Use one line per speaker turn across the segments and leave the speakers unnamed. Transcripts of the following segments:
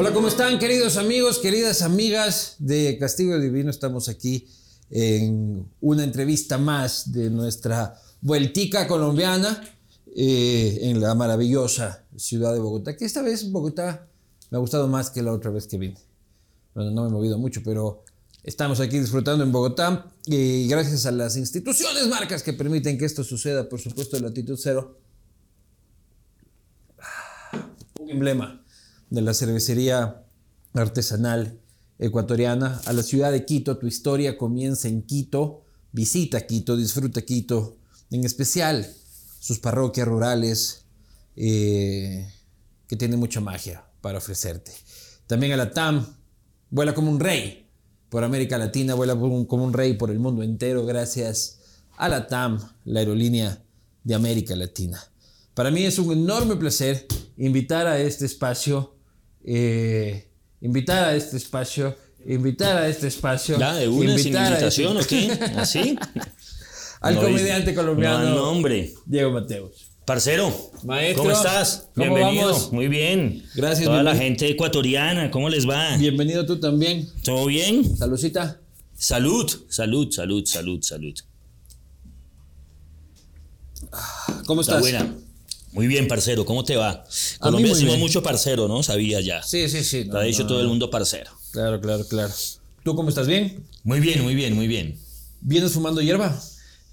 Hola, ¿cómo están queridos amigos, queridas amigas de Castigo Divino? Estamos aquí en una entrevista más de nuestra vueltica colombiana eh, en la maravillosa ciudad de Bogotá, que esta vez Bogotá me ha gustado más que la otra vez que vine. Bueno, no me he movido mucho, pero estamos aquí disfrutando en Bogotá y gracias a las instituciones, marcas que permiten que esto suceda, por supuesto, de latitud cero. Un emblema de la cervecería artesanal ecuatoriana a la ciudad de Quito. Tu historia comienza en Quito. Visita Quito, disfruta Quito, en especial sus parroquias rurales eh, que tienen mucha magia para ofrecerte. También a la TAM, vuela como un rey por América Latina, vuela como un rey por el mundo entero gracias a la TAM, la aerolínea de América Latina. Para mí es un enorme placer invitar a este espacio eh, invitar a este espacio, invitar a este espacio.
Ya, de una
invitar a
invitación o qué? ¿Así?
Al
No,
comediante colombiano
No, hombre.
Diego Mateos.
Parcero,
Maestro,
¿cómo estás?
¿cómo
Bienvenido.
vamos?
Muy bien.
Gracias,
Toda la gente ecuatoriana, ¿cómo les va?
Bienvenido tú también.
¿Todo bien?
Salucita.
Salud, salud, salud, salud, salud.
¿Cómo
Está
estás?
buena. Muy bien, parcero, ¿cómo te va? Colombia
bien.
mucho parcero, ¿no? Sabía ya.
Sí, sí, sí.
Te
no,
ha dicho
no,
todo el mundo parcero.
Claro, claro, claro. ¿Tú cómo estás? ¿Bien?
Muy bien, muy bien, muy bien.
¿Vienes fumando hierba?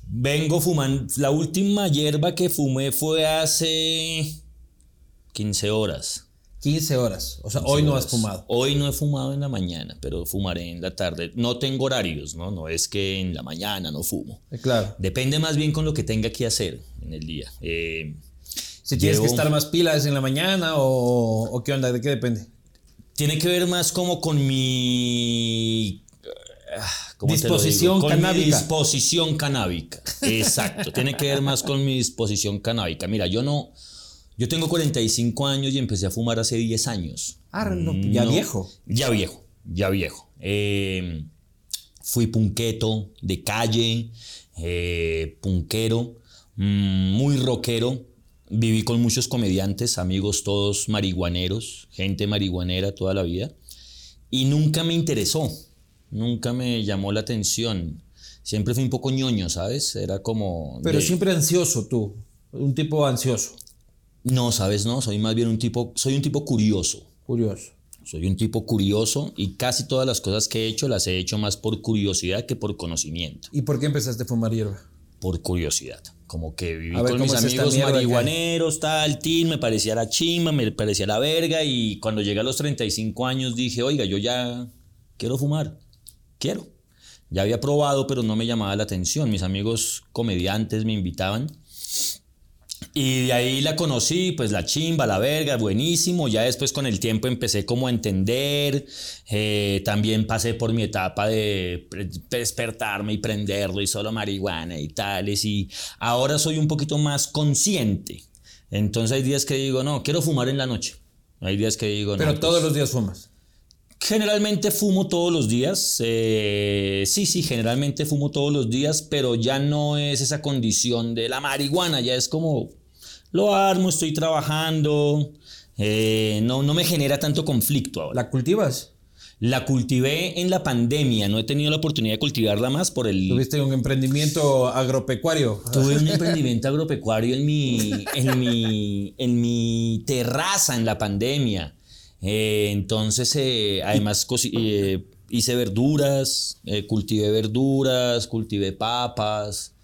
Vengo fumando. La última hierba que fumé fue hace 15 horas.
15 horas. O sea, hoy no has fumado.
Hoy no he fumado en la mañana, pero fumaré en la tarde. No tengo horarios, ¿no? No es que en la mañana no fumo.
Eh, claro.
Depende más bien con lo que tenga que hacer en el día. Eh,
Si tienes que estar más pilas en la mañana o, o qué onda, ¿de qué depende?
tiene que ver más como con mi... ah.
Disposición
Con mi
canábica.
disposición canábica. Exacto. tiene que ver más con mi disposición canábica. Mira, yo no... Yo tengo 45 años y empecé a fumar hace 10 años.
Ah, no, ya
No,
viejo.
Ya viejo, ya viejo. Eh, fui punqueto de calle, eh, punquero, mm, muy rockero. Viví con muchos comediantes, amigos todos marihuaneros, gente marihuanera toda la vida. Y nunca me interesó, nunca me llamó la atención. Siempre fui un poco ñoño, ¿sabes? Era como...
Pero
de-
siempre ansioso tú. Un tipo ansioso.
No, ¿sabes? No, soy más bien un tipo... Soy un tipo curioso.
Curioso.
Soy un tipo curioso y casi todas las cosas que he hecho las he hecho más por curiosidad que por conocimiento.
¿Y por qué empezaste a fumar hierba?
Por curiosidad. Como que viví
ver,
con
¿cómo
mis amigos marihuaneros, tal, tin, me parecía la chimba, me parecía la verga y cuando llegué a los 35 años dije, oiga, yo ya quiero fumar, quiero. Ya había probado, pero no me llamaba la atención. Mis amigos comediantes me invitaban y de ahí la conocí, pues la chimba, la verga, buenísimo. Ya después con el tiempo empecé como a entender. eh, también pasé por mi etapa de despertarme y prenderlo y solo marihuana y tales. Y ahora soy un poquito más consciente. Entonces hay días que digo, no, quiero fumar en la noche. Hay días que digo, no.
Pero
pues,
todos los días fumas.
Generalmente fumo todos los días. eh, sí, sí, generalmente fumo todos los días, pero ya no es esa condición de la marihuana, ya es como lo armo, estoy trabajando, eh, no, no me genera tanto conflicto ahora.
¿La cultivas?
La cultivé en la pandemia, no he tenido la oportunidad de cultivarla más por el...
¿Tuviste un emprendimiento agropecuario?
Tuve un emprendimiento agropecuario en mi, en mi, en mi terraza en la pandemia. Eh, entonces, eh, además, eh, hice verduras, cultivé verduras, cultivé papas,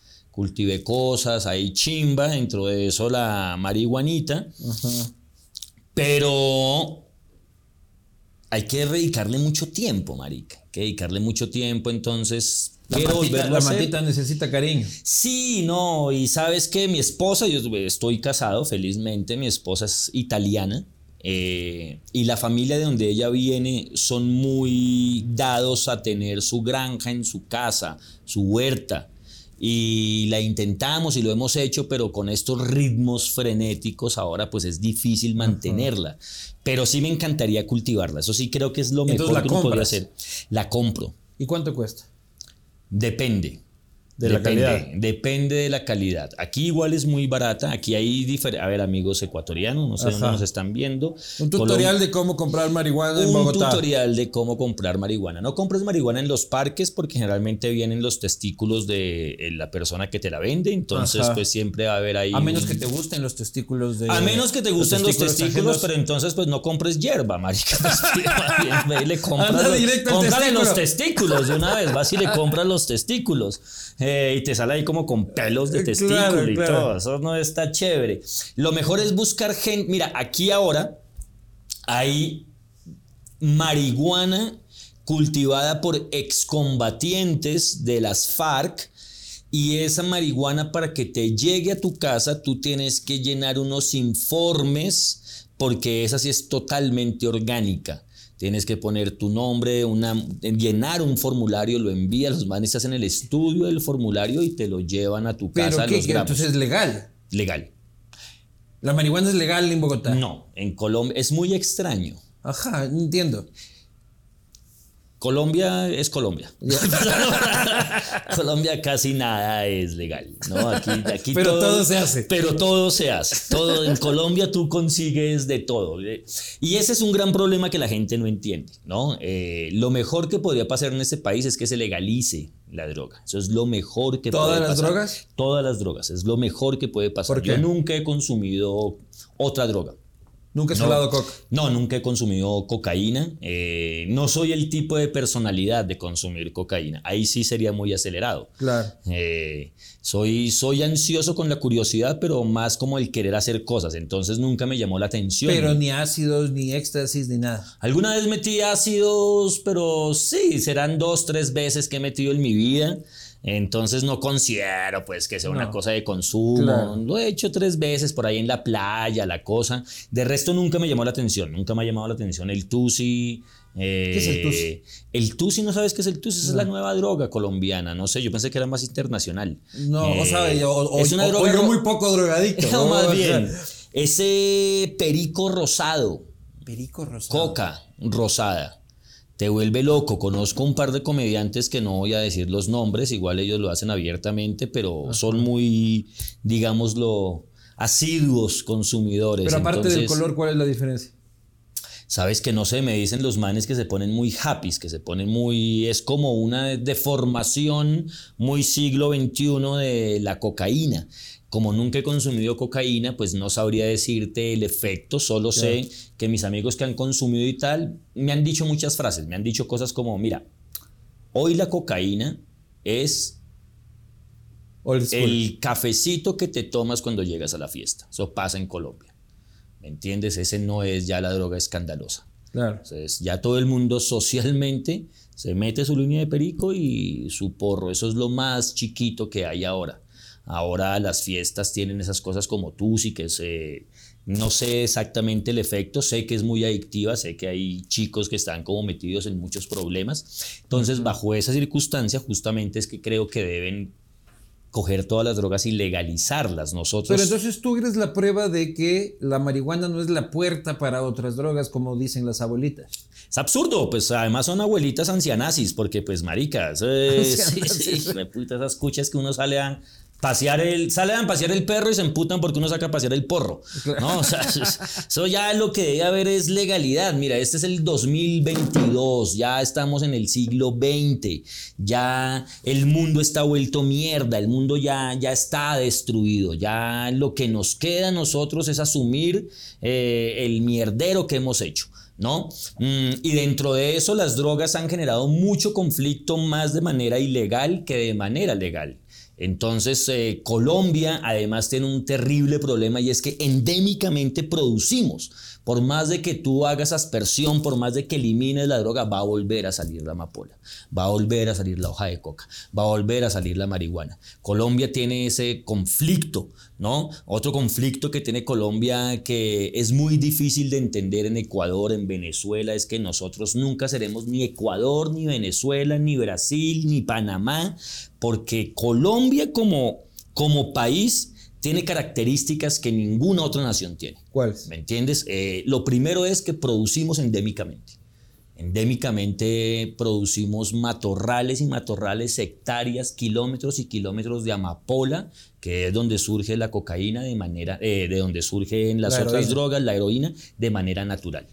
cultivé cosas, ahí chimba, dentro de eso la marihuanita. Pero hay que dedicarle mucho tiempo, marica. Hay que dedicarle mucho tiempo, entonces...
La
quiero
matita,
volverlo
la
a hacer.
matita necesita cariño.
Sí, no, y sabes que mi esposa, yo estoy casado, felizmente, mi esposa es italiana. eh, y la familia de donde ella viene son muy dados a tener su granja en su casa, su huerta. Y la intentamos y lo hemos hecho, pero con estos ritmos frenéticos ahora pues es difícil mantenerla. Pero sí me encantaría cultivarla. Eso sí creo que es lo
Entonces,
mejor
¿la
que uno podría hacer. La compro.
¿Y cuánto cuesta?
Depende.
De la
depende,
calidad.
Depende de la calidad. Aquí igual es muy barata. Aquí hay diferentes. A ver, amigos ecuatorianos, no sé
Ajá.
dónde nos están viendo.
Un tutorial de cómo comprar marihuana en
un
Bogotá.
tutorial de cómo comprar marihuana. No compres marihuana en los parques porque generalmente vienen los testículos de eh, la persona que te la vende. Entonces,
Ajá.
pues siempre va a haber ahí.
A menos
un-
que te gusten los testículos de.
a menos que te gusten los testículos, pero entonces pues no compres hierba, marica. Pues, le compras los, los
testículo.
testículos de una vez, vas y le compras los testículos eh, y te sale ahí como con pelos de
Eh,
testículo
claro,
y
claro.
todo, eso no está chévere. Lo mejor es buscar gente, mira, aquí ahora hay marihuana cultivada por excombatientes de las FARC y esa marihuana para que te llegue a tu casa tú tienes que llenar unos informes porque esa sí es totalmente orgánica. Tienes que poner tu nombre, una, llenar un formulario, lo envías, los manes hacen el estudio del formulario y te lo llevan a tu
Pero
casa
¿qué?
los.
Entonces es legal.
Legal.
La marihuana es legal en Bogotá.
No, en Colombia es muy extraño.
Ajá, entiendo.
Colombia es Colombia. Colombia casi nada es legal, ¿no? Aquí, aquí
Pero todo se hace.
Pero todo se hace. Todo, en Colombia tú consigues de todo. Y ese es un gran problema que la gente no entiende, ¿no? Eh, lo mejor que podría pasar en este país es que se legalice la droga. Eso es lo mejor que
¿Todas
puede
las
pasar.
drogas?
Todas las drogas. Es lo mejor que puede pasar.
¿Por
Yo nunca he consumido otra droga.
Nunca he
No.
coca.
No, nunca he consumido cocaína. Eh, no soy el tipo de personalidad de consumir cocaína. Ahí sí sería muy acelerado.
Claro.
Eh, soy, soy ansioso con la curiosidad, pero más como el querer hacer cosas. Entonces nunca me llamó la atención.
Pero ni ácidos, ni éxtasis, ni nada.
Alguna vez metí ácidos, pero sí, serán dos, tres veces que he metido en mi vida. Entonces no considero pues que sea una
No.
cosa de consumo.
Claro.
Lo he hecho tres veces por ahí en la playa, la cosa. De resto nunca me llamó la atención. Nunca me ha llamado la atención el tusi. ¿Qué
es el tusi?
El tusi, ¿no sabes qué es el tusi? Esa es la nueva droga colombiana. No sé, yo pensé que era más internacional.
No, o
Eh,
sea, yo, o,
es una
o- o yo muy poco drogadicto.
No,
¿no?
más
sea,
bien. Ese perico rosado.
Perico rosado.
Coca rosada. Te vuelve loco. Conozco un par de comediantes que no voy a decir los nombres, igual ellos lo hacen abiertamente, pero son muy, digámoslo, asiduos consumidores.
Pero aparte del color, ¿cuál es la diferencia?
Sabes que no sé, me dicen los manes que se ponen muy happy, que se ponen muy. Es como una deformación muy siglo XXI de la cocaína. Como nunca he consumido cocaína, pues no sabría decirte el efecto, solo sé que mis amigos que han consumido y tal me han dicho muchas frases, me han dicho cosas como: mira, hoy la cocaína es el cafecito que te tomas cuando llegas a la fiesta. Eso pasa en Colombia. ¿Me entiendes? Ese no es ya la droga escandalosa.
Claro.
Entonces, ya todo el mundo socialmente se mete su línea de perico y su porro. Eso es lo más chiquito que hay ahora. Ahora las fiestas tienen esas cosas como Tusi, que se, no sé exactamente el efecto, sé que es muy adictiva, sé que hay chicos que están como metidos en muchos problemas. Entonces, bajo esa circunstancia, justamente es que creo que deben coger todas las drogas y legalizarlas. Nosotros
Pero entonces tú eres la prueba de que la marihuana no es la puerta para otras drogas, como dicen las abuelitas.
Es absurdo, pues además son abuelitas ancianazis, porque pues maricas, eh, sí, sí, esas cuchas que uno sale a pasear el, sale a pasear el perro y se emputan porque uno saca a pasear el porro, ¿no? O sea, eso, eso ya lo que debe haber es legalidad, mira, este es el 2022, ya estamos en el siglo XX, ya el mundo está vuelto mierda, el mundo ya, ya está destruido, ya lo que nos queda a nosotros es asumir eh, el mierdero que hemos hecho. ¿no? Mm, y dentro de eso las drogas han generado mucho conflicto más de manera ilegal que de manera legal. Entonces, eh, Colombia además tiene un terrible problema y es que endémicamente producimos. Por más de que tú hagas aspersión, por más de que elimines la droga, va a volver a salir la amapola, va a volver a salir la hoja de coca, va a volver a salir la marihuana. Colombia tiene ese conflicto, ¿no? Otro conflicto que tiene Colombia que es muy difícil de entender en Ecuador, en Venezuela, es que nosotros nunca seremos ni Ecuador, ni Venezuela, ni Brasil, ni Panamá, porque Colombia como, como país tiene características que ninguna otra nación tiene.
¿Cuáles?
¿Me entiendes? Eh, lo primero es que producimos endémicamente. Endémicamente producimos matorrales y matorrales, hectáreas, kilómetros y kilómetros de amapola, que es donde surge la cocaína de manera, eh, de donde surgen las
La
otras drogas, la heroína, de manera natural.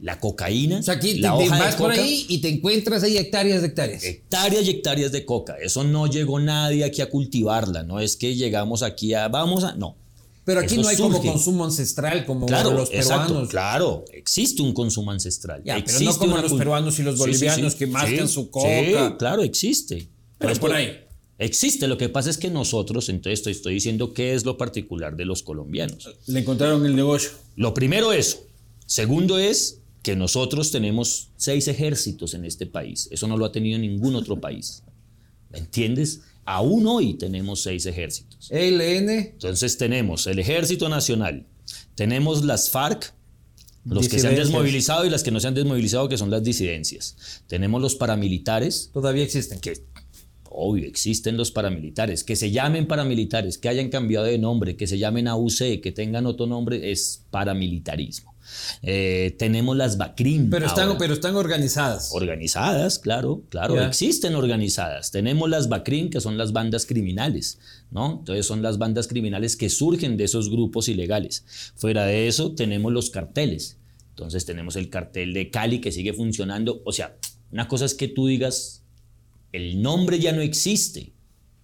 La cocaína,
O sea, aquí
la
te
hoja
vas por
coca,
ahí y te encuentras ahí hectáreas de hectáreas.
hectáreas y hectáreas de coca. Eso no llegó nadie aquí a cultivarla. No es que llegamos aquí a, vamos a, no.
Pero aquí
Eso
no hay como consumo ancestral como
Claro,
los
exacto,
peruanos.
claro, existe un consumo ancestral.
Ya, pero no como los peruanos y los
Sí, sí,
bolivianos
sí,
que mascan su coca.
claro, existe.
Pero
Pues,
por ahí.
Existe, lo que pasa es que nosotros, entonces te estoy diciendo qué es lo particular de los colombianos.
Le encontraron el negocio.
Lo primero eso. Segundo es que nosotros tenemos seis ejércitos en este país. Eso no lo ha tenido ningún otro país. ¿Me entiendes? Aún hoy tenemos seis ejércitos.
ELN,
Entonces tenemos el Ejército Nacional, tenemos las FARC, los que se han desmovilizado y las que no se han desmovilizado, que son las disidencias. Tenemos los paramilitares,
todavía existen.
que obvio existen los paramilitares, que se llamen paramilitares, que hayan cambiado de nombre, que se llamen AUC, que tengan otro nombre, es paramilitarismo. Eh, tenemos las BACRIM.
Pero están,
ahora.
pero están organizadas.
Organizadas, claro, claro, existen organizadas. Tenemos las BACRIM, que son las bandas criminales, ¿no? Entonces son las bandas criminales que surgen de esos grupos ilegales. Fuera de eso, tenemos los carteles. Entonces tenemos el cartel de Cali que sigue funcionando. O sea, una cosa es que tú digas, el nombre ya no existe.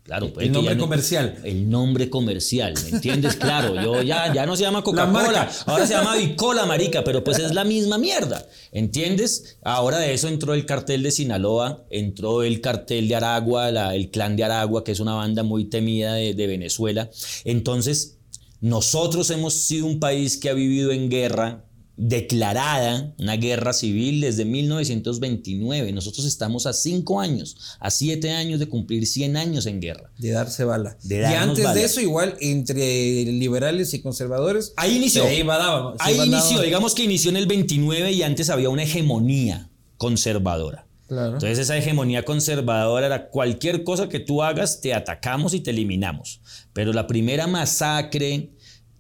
Claro, puede
El nombre
no-
comercial.
El nombre comercial, ¿me entiendes? Claro, yo ya, ya no se llama Coca-Cola, ahora se llama Bicola, marica, pero pues es la misma mierda, ¿entiendes? Ahora de eso entró el cartel de Sinaloa, entró el cartel de Aragua, la- el clan de Aragua, que es una banda muy temida de, de Venezuela. Entonces, nosotros hemos sido un país que ha vivido en guerra declarada, una guerra civil desde 1929. Nosotros estamos a cinco años, a siete años de cumplir 100 años en guerra.
De darse bala.
De
y antes
bala.
de eso, igual, entre liberales y conservadores.
Ahí inició.
se iba daba- se
Ahí
iba
inició,
daba-
digamos que inició en el 29 y antes había una hegemonía conservadora.
Claro.
Entonces esa hegemonía conservadora era cualquier cosa que tú hagas, te atacamos y te eliminamos. Pero la primera masacre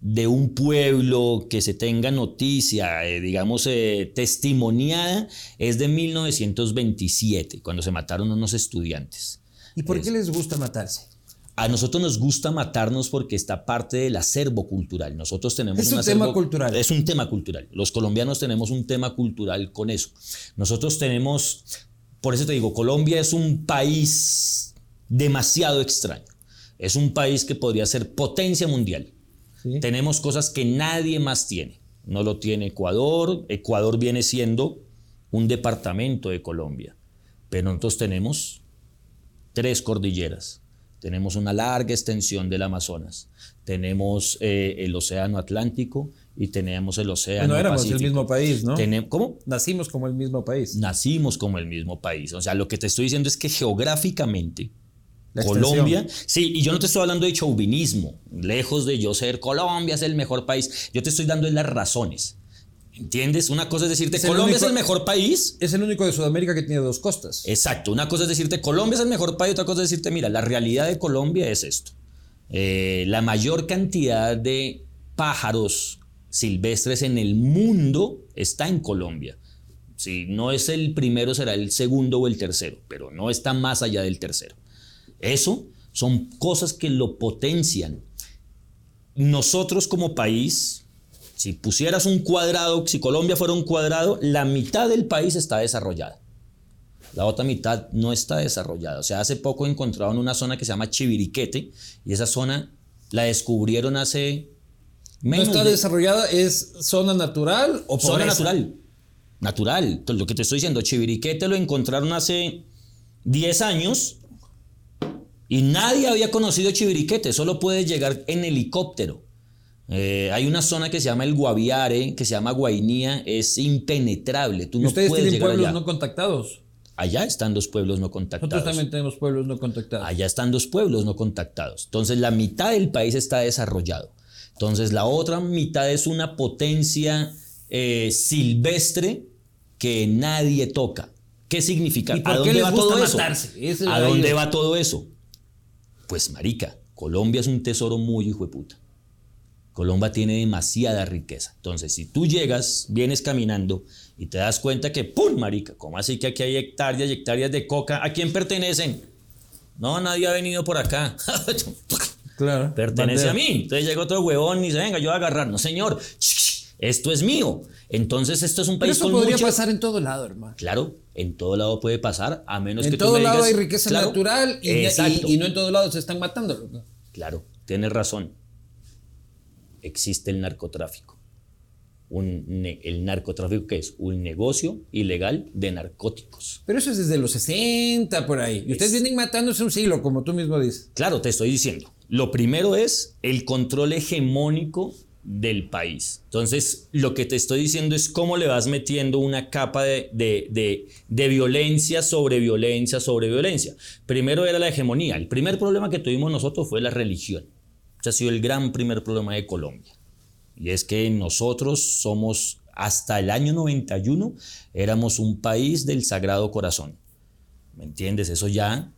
de un pueblo que se tenga noticia, eh, digamos, eh, testimoniada, es de 1927, cuando se mataron unos estudiantes.
¿Y por qué les gusta matarse?
A nosotros nos gusta matarnos porque está parte del acervo cultural. Nosotros tenemos
Es un
acervo-
tema cultural.
Es un tema cultural. Los colombianos tenemos un tema cultural con eso. Nosotros tenemos, por eso te digo, Colombia es un país demasiado extraño. Es un país que podría ser potencia mundial.
¿Sí?
Tenemos cosas que nadie más tiene. No lo tiene Ecuador. Ecuador viene siendo un departamento de Colombia. Pero nosotros tenemos tres cordilleras. Tenemos una larga extensión del Amazonas. Tenemos eh, el Océano Atlántico y tenemos el Océano
Bueno, éramos
Pacífico.
el mismo país, ¿no?
Tenem- ¿Cómo?
Nacimos como el mismo país.
Nacimos como el mismo país. O sea, lo que te estoy diciendo es que geográficamente. Colombia, sí, y yo no te estoy hablando de chauvinismo, lejos de yo ser Colombia es el mejor país, yo te estoy dando las razones. ¿Entiendes? Una cosa es decirte
Es
Colombia
único-
es el mejor país.
Es el único de Sudamérica que tiene dos costas.
Exacto, una cosa es decirte Colombia es el mejor país, otra cosa es decirte, mira, la realidad de Colombia es esto. Eh, la mayor cantidad de pájaros silvestres en el mundo está en Colombia. Si no es el primero, será el segundo o el tercero, pero no está más allá del tercero. Eso son cosas que lo potencian. Nosotros como país, si pusieras un cuadrado, si Colombia fuera un cuadrado, la mitad del país está desarrollada. La otra mitad no está desarrollada. O sea, hace poco encontraron una zona que se llama Chiviriquete y esa zona la descubrieron hace
No
menos
está
de-
desarrollada, es zona natural o
Zona
pobreza?
natural. Natural. Lo que te estoy diciendo, Chiviriquete lo encontraron hace 10 años y nadie había conocido Chiviriquete. Solo puedes llegar en helicóptero. Eh, hay una zona que se llama el Guaviare, que se llama Guainía, es impenetrable. Tú no
ustedes
puedes
tienen
llegar
pueblos
allá.
no contactados.
Allá están los pueblos no contactados.
Nosotros también tenemos pueblos no contactados.
Allá están los pueblos no contactados. Entonces la mitad del país está desarrollado. Entonces la otra mitad es una potencia eh, silvestre que nadie toca. ¿Qué significa?
¿Y por
¿A
qué
dónde
les
va
gusta
todo eso?
matarse? Ese-
¿A dónde va todo eso? Pues marica, Colombia es un tesoro muy hijo de puta. Colombia tiene demasiada riqueza. Entonces, si tú llegas, vienes caminando y te das cuenta que, ¡pum, marica! ¿Cómo así que aquí hay hectáreas y hectáreas de coca? ¿A quién pertenecen? No, nadie ha venido por acá.
Claro.
Pertenece a mí. Entonces llega otro huevón y dice, venga, yo voy a agarrar. No, señor, esto es mío. Entonces, esto es un país
Pero eso podría pasar en todo lado, hermano.
Claro, en todo lado puede pasar, a menos
en
que
todo
tú me
lado hay riqueza
claro,
natural y, y-
exacto.
y no en todo lado se están matando.
Claro, tienes razón. Existe el narcotráfico. Un el narcotráfico que es un negocio ilegal de narcóticos.
Pero eso es desde los 60 por ahí. Y ustedes vienen matándose un siglo, como tú mismo dices.
Claro, te estoy diciendo. Lo primero es el control hegemónico del país. Entonces, lo que te estoy diciendo es cómo le vas metiendo una capa de, de- de- de violencia sobre violencia sobre violencia. Primero era la hegemonía. El primer problema que tuvimos nosotros fue la religión. Ese ha sido el gran primer problema de Colombia. Y es que nosotros somos, hasta el año 91, éramos un país del Sagrado Corazón. ¿Me entiendes? Eso ya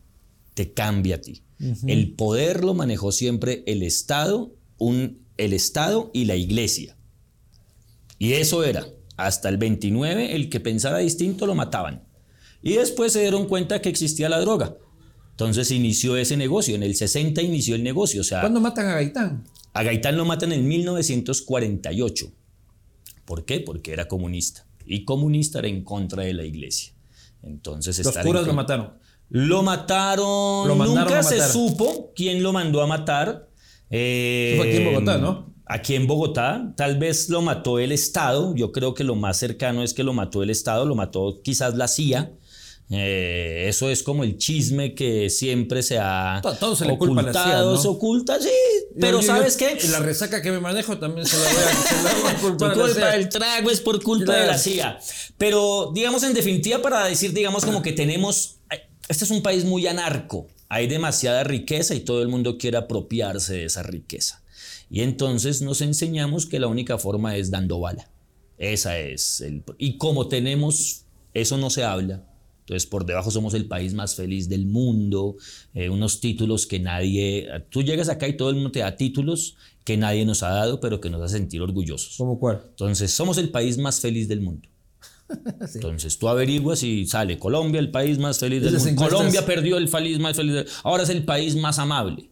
te cambia a ti. El poder lo manejó siempre el Estado, un, el Estado y la Iglesia. Y eso era, hasta el 29, el que pensara distinto lo mataban. Y después se dieron cuenta que existía la droga. Entonces inició ese negocio. En el 60 inició el negocio. O sea,
¿Cuándo matan a Gaitán?
a Gaitán lo matan en 1948. ¿Por qué? Porque era comunista. Y comunista era en contra de la iglesia. Entonces
Los
en
curas lo mataron.
Lo mataron.
Lo mandaron
Nunca
a
se supo quién lo mandó a matar. Eh,
Fue aquí en Bogotá, ¿no?
Aquí en Bogotá. Tal vez lo mató el Estado. Yo creo que lo más cercano es que lo mató el Estado. Lo mató quizás la CIA. Eh, eso es como el chisme que siempre se ha
To- todo se le culpa a la CIA,
ocultado,
¿no?
se oculta, sí. Pero
Yo- yo-
¿sabes qué?
La resaca que me manejo también se la voy a, se la voy a
Por
culpar la
culpa del trago es por culpa
Claro.
de la CIA. Pero digamos en definitiva para decir, digamos como que tenemos, este es un país muy anarco, hay demasiada riqueza y todo el mundo quiere apropiarse de esa riqueza. Y entonces nos enseñamos que la única forma es dando bala. Esa es el... Y como tenemos, eso no se habla. Entonces, por debajo somos el país más feliz del mundo, eh, unos títulos que nadie... Tú llegas acá y todo el mundo te da títulos que nadie nos ha dado, pero que nos hace sentir orgullosos.
¿Cómo cuál?
Entonces, somos el país más feliz del mundo. Entonces, tú averiguas y sale Colombia, el país más feliz del mundo. Colombia perdió el país más feliz del Ahora es el país más amable.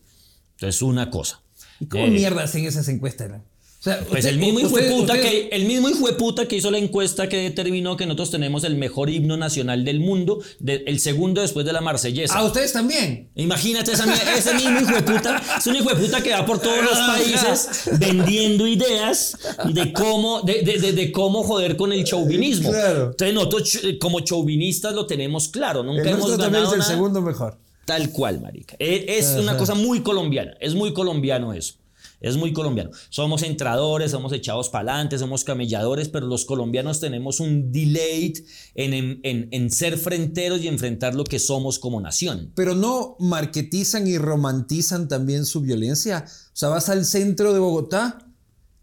Entonces, una cosa.
¿Y cómo
Eh,
mierda hacen esas encuestas? no? Sea,
Pues
usted-
el mismo hijo que el mismo hijueputa que hizo la encuesta que determinó que nosotros tenemos el mejor himno nacional del mundo, de- el segundo después de la marsellesa.
Ah, ustedes también.
Imagínate esa, ese mismo hijo de puta, es un hijo de puta que va por todos los países vendiendo ideas de cómo, de, de- de- de cómo joder con el chauvinismo.
Claro.
Entonces nosotros como chauvinistas lo tenemos claro, nunca
El
hemos
nuestro también
ganado
es el segundo mejor.
Tal cual, marica. E- Es, una cosa muy colombiana, es muy colombiano eso. Es muy colombiano. Somos entradores, somos echados para adelante, somos camelladores, pero los colombianos tenemos un delay en, en- en- ser fronteros y enfrentar lo que somos como nación.
Pero no marketizan y romantizan también su violencia. O sea, vas al centro de Bogotá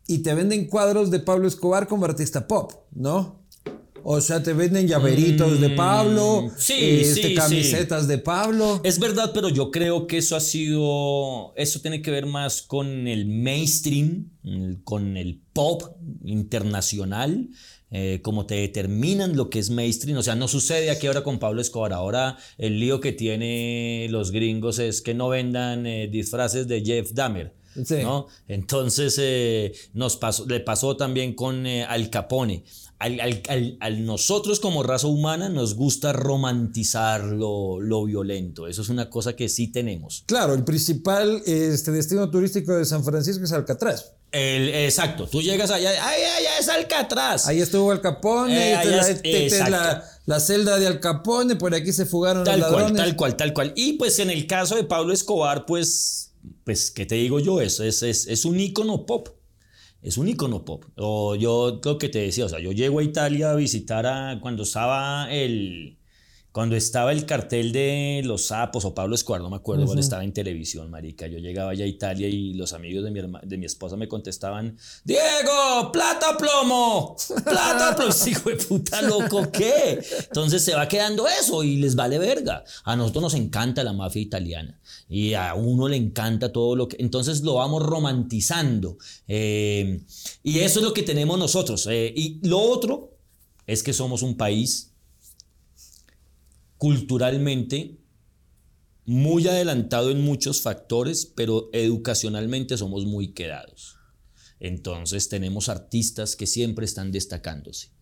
y te venden cuadros de Pablo Escobar como artista pop, ¿no? O sea, te venden llaveritos de Pablo,
Mm, sí,
este,
sí, sí.
camisetas de Pablo.
Es verdad, pero yo creo que eso ha sido, eso tiene que ver más con el mainstream, con el pop internacional, eh, como te determinan lo que es mainstream. O sea, no sucede aquí ahora con Pablo Escobar. Ahora el lío que tiene los gringos es que no vendan eh, disfraces de Jeff Dahmer.
Sí.
¿no? Entonces eh, nos pasó, le pasó también con Al Capone. Al, al- al- al nosotros como raza humana nos gusta romantizar lo, lo violento. Eso es una cosa que sí tenemos.
Claro, el principal este, destino turístico de San Francisco es Alcatraz.
El- exacto, tú llegas allá, ¡ay, allá es Alcatraz!
Ahí estuvo Al Capone,
Eh,
esta es
allá
la,
es-
esta es la- celda de Al Capone, por aquí se fugaron
Tal
los
cual,
ladrones.
tal cual, tal cual. Y pues en el caso de Pablo Escobar, pues, pues ¿qué te digo yo? Es, es, es, es un ícono pop. Es un ícono pop. O yo lo que te decía, o sea, yo llego a Italia a visitar a cuando estaba el Cuando estaba el cartel de los sapos o Pablo Escobar, no me acuerdo cuál estaba en televisión, marica. Yo llegaba ya a Italia y los amigos de mi, de mi esposa me contestaban, Diego, plata plomo, plata plomo. Hijo de puta loco, ¿qué? Entonces se va quedando eso y les vale verga. A nosotros nos encanta la mafia italiana y a uno le encanta todo lo que... Entonces lo vamos romantizando. Eh, y eso es lo que tenemos nosotros. Eh, y lo otro es que somos un país culturalmente muy adelantado en muchos factores, pero educacionalmente somos muy quedados. Entonces tenemos artistas que siempre están destacándose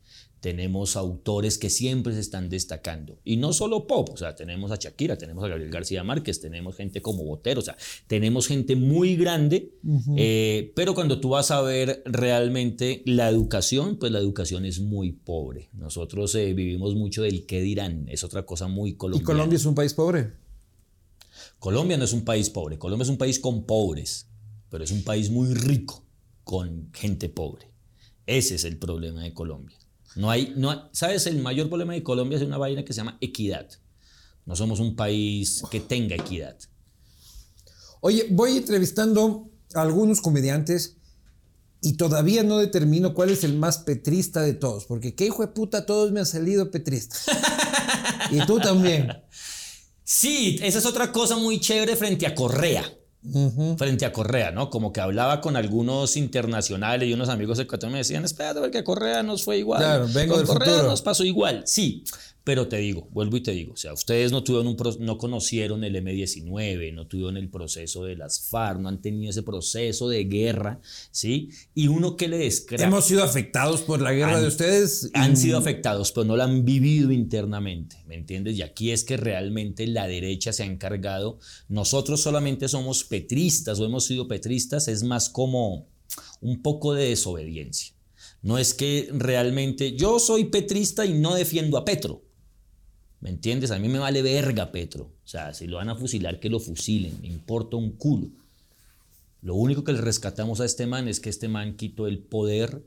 tenemos autores que siempre se están destacando. Y no solo pop, o sea, tenemos a Shakira, tenemos a Gabriel García Márquez, tenemos gente como Botero, o sea, tenemos gente muy grande, eh, pero cuando tú vas a ver realmente la educación, pues la educación es muy pobre. Nosotros eh, vivimos mucho del qué dirán, es otra cosa muy colombiana.
¿Y Colombia es un país pobre?
Colombia no es un país pobre, Colombia es un país con pobres, pero es un país muy rico con gente pobre. Ese es el problema de Colombia. No hay, no ¿Sabes? El mayor problema de Colombia es una vaina que se llama equidad. No somos un país que tenga equidad.
Oye, voy entrevistando a algunos comediantes y todavía no determino cuál es el más petrista de todos, porque qué hijo de puta, todos me han salido petristas. y tú también.
Sí, esa es otra cosa muy chévere frente a Correa frente a Correa, ¿no? Como que hablaba con algunos internacionales y unos amigos ecuatorianos me decían, espérate, porque a Correa nos fue igual.
Claro, vengo
con Correa
futuro.
nos pasó igual, sí. Pero te digo, vuelvo y te digo, o sea, ustedes no tuvieron un no conocieron el M19, no tuvieron el proceso de las FARC, no han tenido ese proceso de guerra, ¿sí? Y uno que le descrea...
Hemos sido afectados por la guerra de ustedes.
Han sido afectados, pero no la han vivido internamente, ¿me entiendes? Y aquí es que realmente la derecha se ha encargado, nosotros solamente somos petristas o hemos sido petristas, es más como un poco de desobediencia. No es que realmente yo soy petrista y no defiendo a Petro. ¿Me entiendes? A mí me vale verga Petro. O sea, si lo van a fusilar, que lo fusilen. Me importa un culo. Lo único que le rescatamos a este man es que este man quitó el poder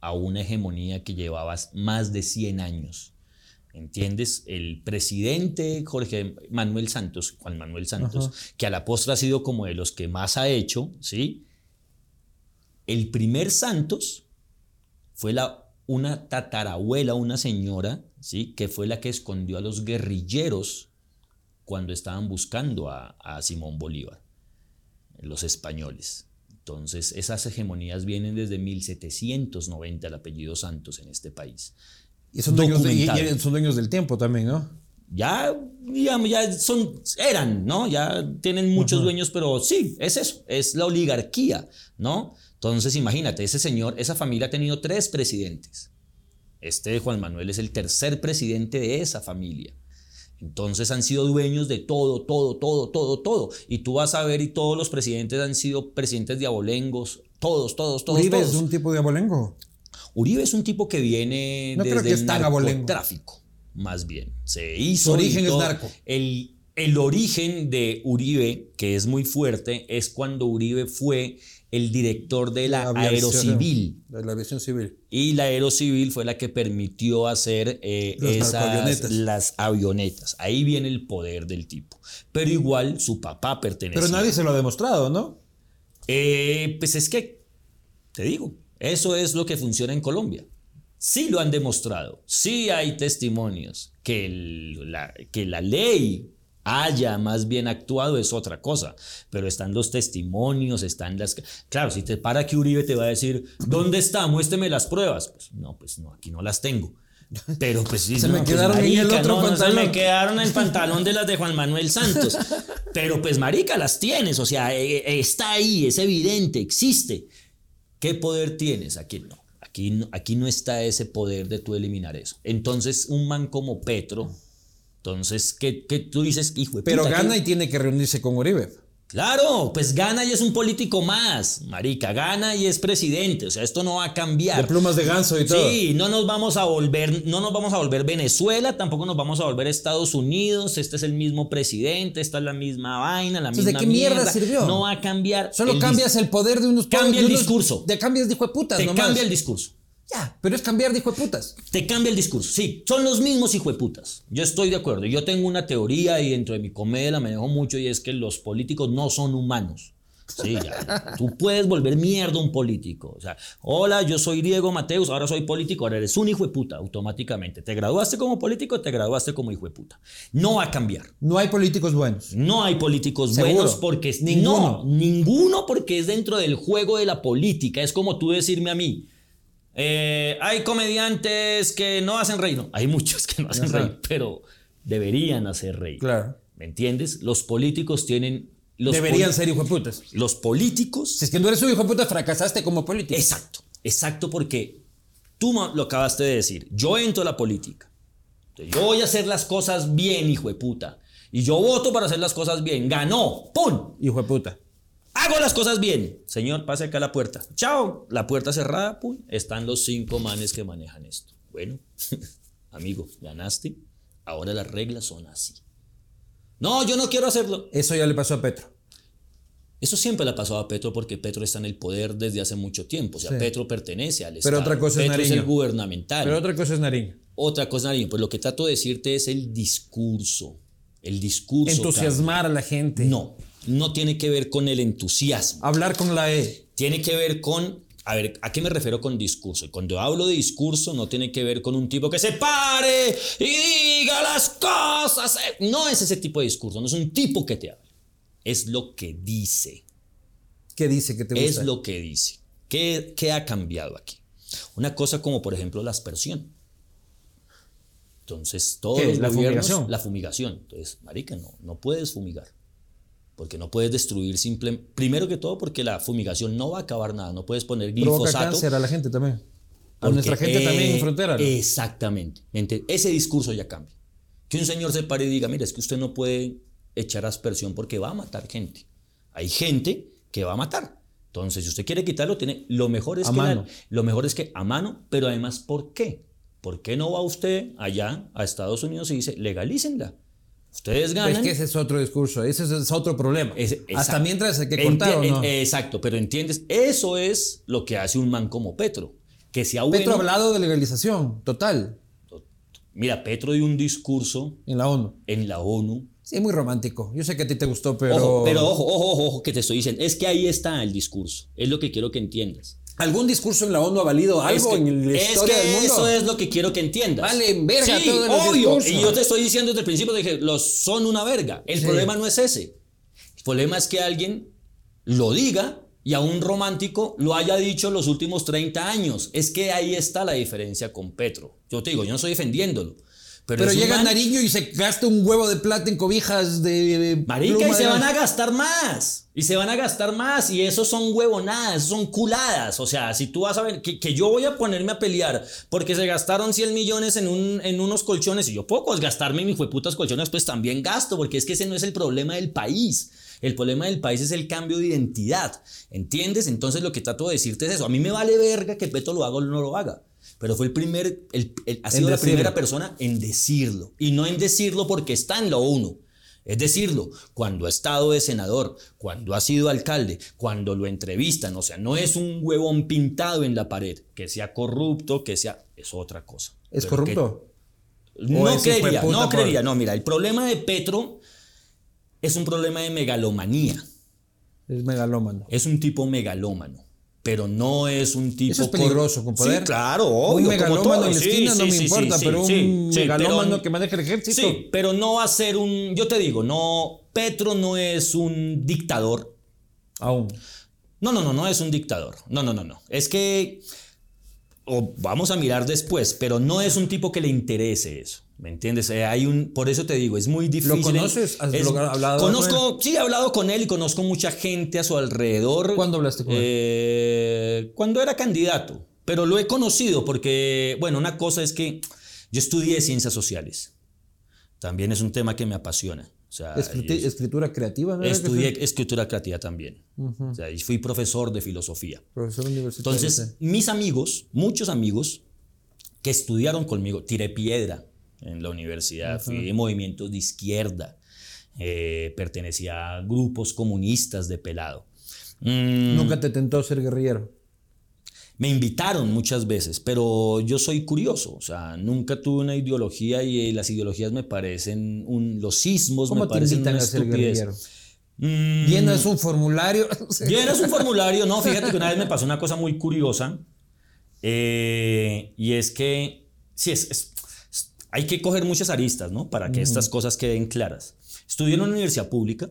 a una hegemonía que llevaba más de 100 años. ¿Entiendes? El presidente Jorge Manuel Santos, Juan Manuel Santos, que a la postre ha sido como de los que más ha hecho, ¿sí? El primer Santos fue la una tatarabuela, una señora, ¿sí? que fue la que escondió a los guerrilleros cuando estaban buscando a, Simón Bolívar, los españoles. Entonces, esas hegemonías vienen desde 1790, el apellido Santos en este país.
Y son dueños, son dueños del tiempo también, ¿no?
Ya, digamos, ya son, eran, ¿no? Ya tienen muchos dueños, pero sí, es eso, es la oligarquía, ¿no? Entonces, imagínate, ese señor, esa familia ha tenido tres presidentes. Este Juan Manuel es el tercer presidente de esa familia. Entonces han sido dueños de todo, todo, todo, todo, todo. Y tú vas a ver y todos los presidentes han sido presidentes de abolengos, todos, todos, todos.
¿Uribe es un tipo de abolengo?
Uribe es un tipo que viene
no desde el
narcotráfico, más bien. Se hizo.
Su origen es narco.
El, el origen de Uribe, que es muy fuerte, es cuando Uribe fue el director de la, Aerocivil.
De la aviación civil.
Y la Aerocivil fue la que permitió hacer eh, esas, las avionetas. Ahí viene el poder del tipo. Pero igual su papá pertenece.
Pero nadie se lo ha demostrado, ¿no?
Eh, pues es que, te digo, eso es lo que funciona en Colombia. Sí lo han demostrado, sí hay testimonios que, la, que la ley haya más bien actuado es otra cosa, pero están los testimonios, están las... Claro, si te para que Uribe te va a decir, ¿dónde está? Muéstrame las pruebas. Pues no, pues no, aquí no las tengo. Pero pues sí,
se me pues, quedaron en el otro pantalón.
se me quedaron el pantalón de las de Juan Manuel Santos. Pero pues marica, las tienes, o sea, eh, eh, está ahí, es evidente, existe. ¿Qué poder tienes? Aquí no. Aquí no, aquí no está ese poder de tú eliminar eso. Entonces, un man como Petro, entonces, ¿qué, tú dices? Hijo
Pero gana y tiene que reunirse con Uribe.
Claro, pues gana y es un político más, marica, gana y es presidente, o sea, esto no va a cambiar.
De plumas de ganso y todo.
Sí, no nos vamos a volver, no nos vamos a volver Venezuela, tampoco nos vamos a volver Estados Unidos, este es el mismo presidente, esta es la misma vaina, la misma
¿De qué mierda, sirvió?
No va a cambiar.
Solo cambias el poder de unos
Cambia el discurso.
De cambias de hijo de putas
Te cambia el discurso.
Ya, pero es cambiar de hijo de putas.
Te cambia el discurso. Sí, son los mismos hijueputas. Yo estoy de acuerdo. Yo tengo una teoría y dentro de mi comedia la manejo mucho y es que los políticos no son humanos. Sí, ya. Tú puedes volver mierda un político. O sea, hola, yo soy Diego Mateus, ahora soy político, ahora eres un hijo de puta automáticamente. Te graduaste como político, te graduaste como hijo de puta. No va a cambiar.
No hay políticos buenos.
No hay políticos
¿Seguro?
buenos porque es
Ninguno.
No, ninguno porque es dentro del juego de la política. Es como tú decirme a mí. Eh, hay comediantes que no hacen reír. No, hay muchos que no hacen
Ajá.
reír, pero deberían hacer reír.
Claro.
¿Me entiendes? Los políticos tienen. Los
Deberían ser hijo de putas.
Los políticos.
Si es que no eres un hijo de puta, fracasaste como político.
Exacto, exacto, porque tú lo acabaste de decir. Yo entro a la política. Entonces, yo voy a hacer las cosas bien, hijo de puta. Y yo voto para hacer las cosas bien. Ganó. ¡Pum!
Hijo de puta.
Hago las cosas bien. Señor, pase acá a la puerta. Chao. La puerta cerrada. Pum. Están los cinco manes que manejan esto. Bueno, amigo, ganaste. Ahora las reglas son así. No, yo no quiero hacerlo.
Eso ya le pasó a Petro.
Eso siempre le ha pasado a Petro porque Petro está en el poder desde hace mucho tiempo. O sea,
Sí.
Petro pertenece al
Pero
Estado.
otra cosa es
Petro es el
Nariño.
gubernamental.
Pero otra cosa es Nariño.
Otra cosa, Nariño, pues lo que trato de decirte es el discurso. El discurso.
Entusiasmar a la gente.
No, no tiene que ver con el entusiasmo.
Hablar con la E.
Tiene que ver con. A ver, ¿a qué me refiero con discurso? Y Cuando hablo de discurso, no tiene que ver con un tipo que se pare y diga las cosas. eh. No es ese tipo de discurso, no es un tipo que te habla. Es lo que dice.
¿Qué dice que te gusta?
Es lo que dice. ¿Qué, qué ha cambiado aquí? Una cosa como, por ejemplo, la aspersión. Entonces, todos
¿Qué?
los
¿La
gobiernos-
fumigación?
La fumigación. Entonces, marica, no, no puedes fumigar. Porque no puedes destruir simple... Primero que todo, porque la fumigación no va a acabar nada. No puedes poner
Provoca
glifosato.
cáncer a la gente también. A nuestra gente también en frontera. ¿no?
Exactamente. Ente- Ese discurso ya cambia. Que un señor se pare y diga, mira, es que usted no puede echar aspersión porque va a matar gente. Hay gente que va a matar. Entonces, si usted quiere quitarlo, tiene, lo mejor es
A
que la-
mano.
lo mejor es que a mano, pero además, ¿por qué? ¿Por qué no va usted allá a Estados Unidos y dice, legalícenla? Ustedes ganan.
es que ese es otro discurso. Ese es, otro problema. Hasta mientras hay que
Enti-
cortar o no.
eh, Exacto, pero entiendes, eso es lo que hace un man como Petro. Que sea bueno.
Petro ha hablado de legalización total
Mira, Petro dio un discurso
en la ONU.
en la ONU.
Sí, muy romántico. Yo sé que a ti te gustó, pero.
Ojo, pero ojo, ojo, ojo, que te estoy diciendo. Es que ahí está el discurso. Es lo que quiero que entiendas.
¿Algún discurso en la ONU ha valido algo
es que,
en la
es
historia
que
del mundo?
eso es lo que quiero que entiendas.
Vale, verga
sí,
todos
obvio. Y yo te estoy diciendo desde el principio, te dije, los son una verga. El
Sí.
problema no es ese. El problema es que alguien lo diga y a un romántico lo haya dicho los últimos 30 años. Es que ahí está la diferencia con Petro. Yo te digo, yo no estoy defendiéndolo. Pero,
llega Nariño y se gasta un huevo de plata en cobijas de.
Marica, y se
de-
van a gastar más. Y se van a gastar más. Y eso son huevonadas, son culadas. O sea, si tú vas a ver que, que yo voy a ponerme a pelear porque se gastaron 100 millones en, un, en unos colchones y yo puedo gastarme mis putas colchones, pues también gasto, porque es que ese no es el problema del país. El problema del país es el cambio de identidad. ¿Entiendes? Entonces lo que trato de decirte es eso. A mí me vale verga que Petro lo haga o no lo haga. Pero fue el primer, el- el- ha sido la
decirlo.
primera persona en decirlo. Y no en decirlo porque está en la ONU. Es decirlo, cuando ha estado de senador, cuando ha sido alcalde, cuando lo entrevistan, o sea, no es un huevón pintado en la pared, que sea corrupto, que sea, es otra cosa.
¿Es
Pero que-
corrupto?
no creería, no
por-
creería, no, mira, el problema de Petro es un problema de megalomanía,
Es megalómano.
es un tipo megalómano. Pero no es un tipo.
Eso es peligroso, con poder.
Sí, claro,
Un
obvio. como
megalómano
todo.
en la
Sí,
esquina no
sí,
me importa, pero un megalómano
pero-
que maneja el ejército.
Sí, pero no va a ser un. Yo te digo, no. Petro no es un dictador.
Aún.
No, no, no, no es un dictador. No, no, no, no. Es que. O vamos a mirar después, pero no es un tipo que le interese eso. ¿Me entiendes? Eh, hay un, por eso te digo, es muy difícil.
conoces? ¿Has
Es-
hablado
conozco, sí, he hablado con él y conozco mucha gente a su alrededor.
¿Cuándo hablaste con él?
Eh, Cuando era candidato. Pero lo he conocido porque, bueno, una cosa es que yo estudié ciencias sociales. También es un tema que me apasiona. O sea, yo
escritura creativa, ¿no?
estudié escritura creativa también. O sea, y fui profesor de filosofía.
Profesor universitario.
Entonces, mis amigos, muchos amigos que estudiaron conmigo, tiré piedra en la universidad, fui de movimientos de izquierda, eh, pertenecía a grupos comunistas de pelado. Mm,
Nunca te tentó ser guerrillero.
Me invitaron muchas veces, pero yo soy curioso, o sea, nunca tuve una ideología y eh, las ideologías me parecen un, los sismos
¿Cómo
me parecen una estupidez.
guerrillero?
Mm,
Llenas un formulario.
Llenas un formulario, no, fíjate que una vez me pasó una cosa muy curiosa eh, y es que sí, es- es- hay que coger muchas aristas, ¿no? Para que estas cosas queden claras. Estudié en una universidad pública,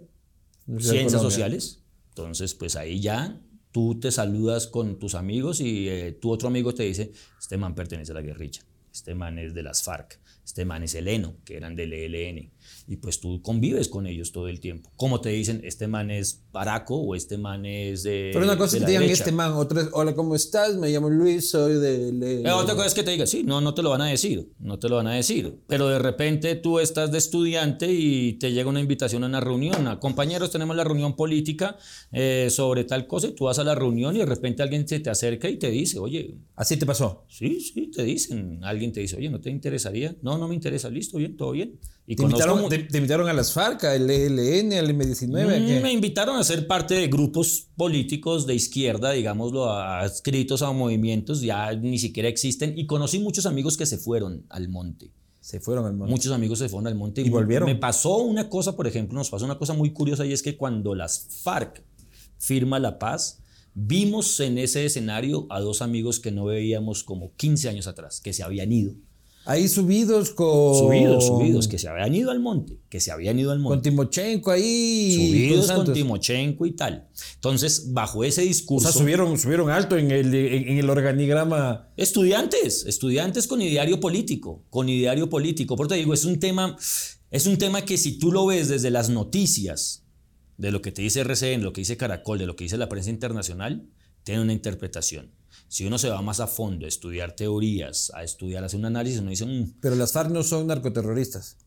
Universidad
ciencias sociales, entonces pues ahí ya tú te saludas con tus amigos y eh, tu otro amigo te dice, este man pertenece a la guerrilla, este man es de las FARC, este man es Eleno, que eran del ELN, y pues tú convives con ellos todo el tiempo. Como te dicen, este man es Paraco o este man es de
Pero una cosa
de
es que te digan
derecha.
este man, otra es, hola, ¿cómo estás? Me llamo Luis, soy de...
Eh, otra cosa es que te diga, sí, no, no te lo van a decir, no te lo van a decir. Pero de repente tú estás de estudiante y te llega una invitación a una reunión. a, compañeros, tenemos la reunión política eh, sobre tal cosa y tú vas a la reunión y de repente alguien se te acerca y te dice, oye,
Así te pasó.
sí, sí, te dicen. Alguien te dice, oye, ¿no te interesaría? No, no me interesa, listo, bien, todo bien. Y
Te
conozco
invitaron, te, te invitaron a las FARC, al ELN, al M19. ¿a
Mm? Me invitaron a ser parte de grupos políticos de izquierda, digámoslo, adscritos a movimientos, ya ni siquiera existen, y conocí muchos amigos que se fueron al monte.
Se fueron al monte.
Muchos amigos se fueron al monte
¿Y volvieron?
Me pasó una cosa, por ejemplo, nos pasó una cosa muy curiosa y es que cuando las FARC firma la paz, vimos en ese escenario a dos amigos que no veíamos como 15 años atrás, que se habían ido.
Ahí subidos con...
Subidos, subidos, que se habían ido al monte, que se habían ido al monte.
Con Timochenko ahí.
subidos con. Timochenko y tal. Entonces, bajo ese
O
discurso,
sea, subieron, subieron alto en el, en, el organigrama.
estudiantes, estudiantes con ideario político, con ideario político. Por eso te digo, es un tema, es un tema que si tú lo ves desde las noticias, de lo que te dice RCN, lo que dice Caracol, de lo que dice la prensa internacional, tiene una interpretación. Si uno se va más a fondo a estudiar teorías, a estudiar, a hacer un análisis, uno dice, "Mm,
Pero las FARC no son narcoterroristas.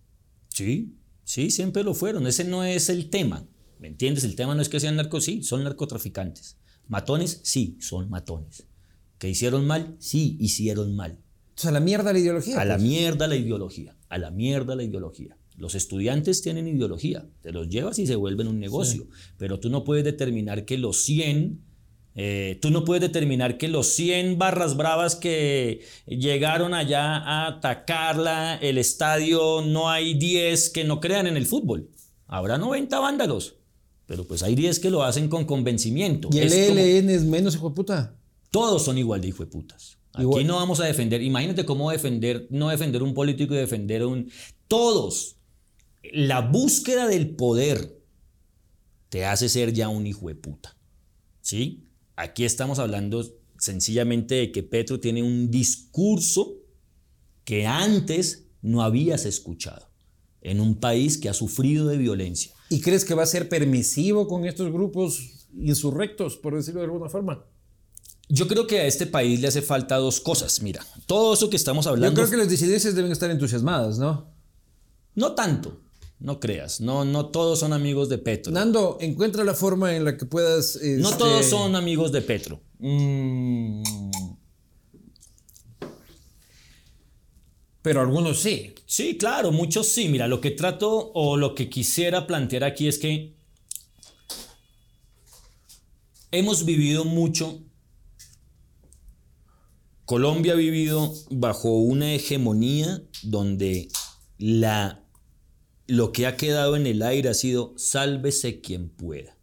Sí, sí, siempre lo fueron. Ese no es el tema. ¿Me entiendes? El tema no es que sean narcos, sí, son narcotraficantes. Matones, sí, son matones. ¿Que hicieron mal? Sí, hicieron mal.
O sea, la mierda la ideología.
A la
pues.
mierda la ideología. A la mierda la ideología. Los estudiantes tienen ideología. Te los llevas y se vuelven un negocio. Pero tú no puedes determinar que los 100... eh, tú no puedes determinar que los 100 barras bravas que llegaron allá a atacarla, el estadio, no hay 10 que no crean en el fútbol. Habrá 90 vándalos. Pero pues hay 10 que lo hacen con convencimiento.
Y el
Es como-
ELN es menos hijo de puta.
todos son igual de hijo de putas. Aquí
Igual.
no vamos a defender. Imagínate cómo defender, no defender un político y defender un. Todos. La búsqueda del poder te hace ser ya un hijo de puta. ¿Sí? Aquí estamos hablando sencillamente de que Petro tiene un discurso que antes no habías escuchado en un país que ha sufrido de violencia.
¿Y crees que va a ser permisivo con estos grupos insurrectos, por decirlo de alguna forma?
Yo creo que a este país le hace falta dos cosas. Mira, todo eso que estamos
Yo
hablando.
creo que las disidencias deben estar entusiasmadas, ¿no?
No tanto, no creas. No, no todos son amigos de Petro.
Nando, encuentra la forma en la que puedas.
No
este,
todos son amigos de Petro. Mm,
Pero algunos sí.
sí, claro, muchos sí. Mira, lo que trato o lo que quisiera plantear aquí es que hemos vivido mucho. Colombia ha vivido bajo una hegemonía donde la, lo que ha quedado en el aire ha sido sálvese quien pueda.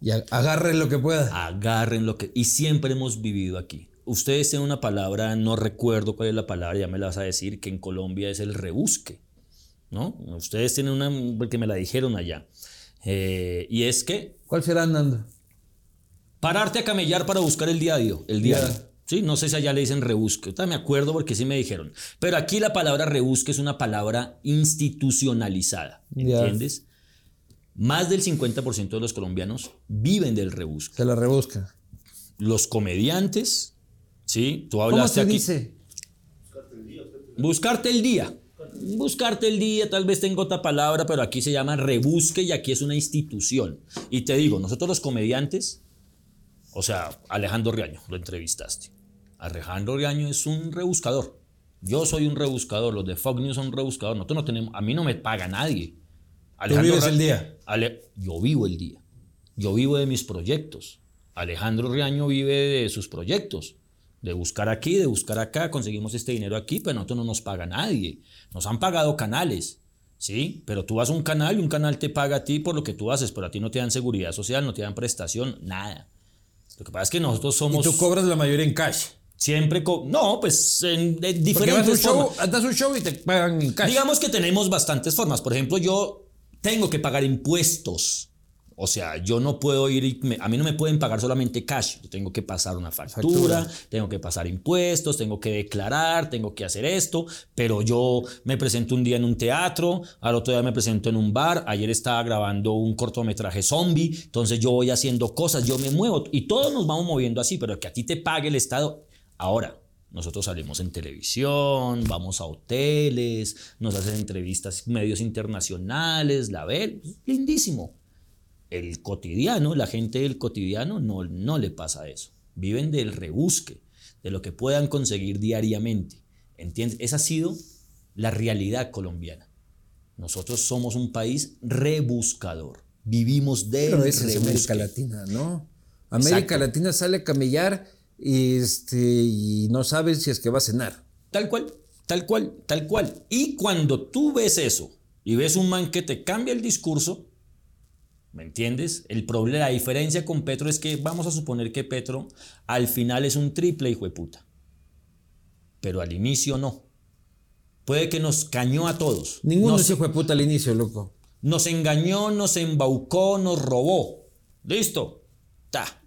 Y agarren lo que pueda.
agarren lo que... Y siempre hemos vivido aquí. Ustedes tienen una palabra, no recuerdo cuál es la palabra, ya me la vas a decir, que en Colombia es el rebusque, ¿no? Ustedes tienen una, porque me la dijeron allá. Eh, y es que
¿Cuál será, Nando?
pararte a camellar para buscar el diario, el diario. Sí, no sé si allá le dicen rebusque. Me acuerdo porque sí me dijeron. Pero aquí la palabra rebusque es una palabra institucionalizada. ¿Entiendes? Más del 50% de los colombianos viven del rebusque.
Se la rebusca.
los comediantes, ¿sí? Tú
¿Cómo
hablaste
se
aquí.
dice?
Buscarte el día. Buscarte el día, tal vez tengo otra palabra, pero aquí se llama rebusque y aquí es una institución. Y te digo, nosotros los comediantes, o sea, Alejandro Riaño, lo entrevistaste. Alejandro Riaño es un rebuscador. Yo soy un rebuscador, los de Fox News son un rebuscador. Nosotros no tenemos, a mí no me paga nadie.
vives
Ra-
el día?
Ale- yo vivo el día. Yo vivo de mis proyectos. Alejandro Riaño vive de sus proyectos. de buscar aquí, de buscar acá, conseguimos este dinero aquí, pero nosotros no nos paga nadie. Nos han pagado canales, ¿sí? Pero tú vas a un canal y un canal te paga a ti por lo que tú haces, pero a ti no te dan seguridad social, no te dan prestación, nada. Lo que pasa es que nosotros somos...
Y tú cobras la mayoría en cash.
Siempre... co- no, pues en,
a
diferentes
un show,
formas.
das un show y te pagan en cash.
Digamos que tenemos bastantes formas. Por ejemplo, yo tengo que pagar impuestos. O sea, yo no puedo ir, y me- a mí no me pueden pagar solamente cash. Yo tengo que pasar una factura,
Factura.
tengo que pasar impuestos, tengo que declarar, tengo que hacer esto. Pero yo me presento un día en un teatro, al otro día me presento en un bar. Ayer estaba grabando un cortometraje zombie. Entonces yo voy haciendo cosas, yo me muevo y todos nos vamos moviendo así. Pero que a ti te pague el Estado. Ahora, nosotros salimos en televisión, vamos a hoteles, nos hacen entrevistas medios internacionales, la ven, lindísimo. El cotidiano, la gente del cotidiano no, no le pasa eso. Viven del rebusque, de lo que puedan conseguir diariamente. ¿Entiendes? Esa ha sido la realidad colombiana. Nosotros somos un país rebuscador. Vivimos del
Pero es. América Latina, ¿no? América
Exacto.
Latina sale a camellar este, y no sabe si es que va a cenar.
Tal cual, tal cual, tal cual. Y cuando tú ves eso y ves un man que te cambia el discurso, ¿me entiendes? El problema, la diferencia con Petro es que vamos a suponer que Petro al final es un triple hijo de puta. Pero al inicio no. Puede que nos cañó a todos.
Ninguno
nos,
se fue puta al inicio, loco.
nos engañó, nos embaucó, nos robó. Listo. Ta.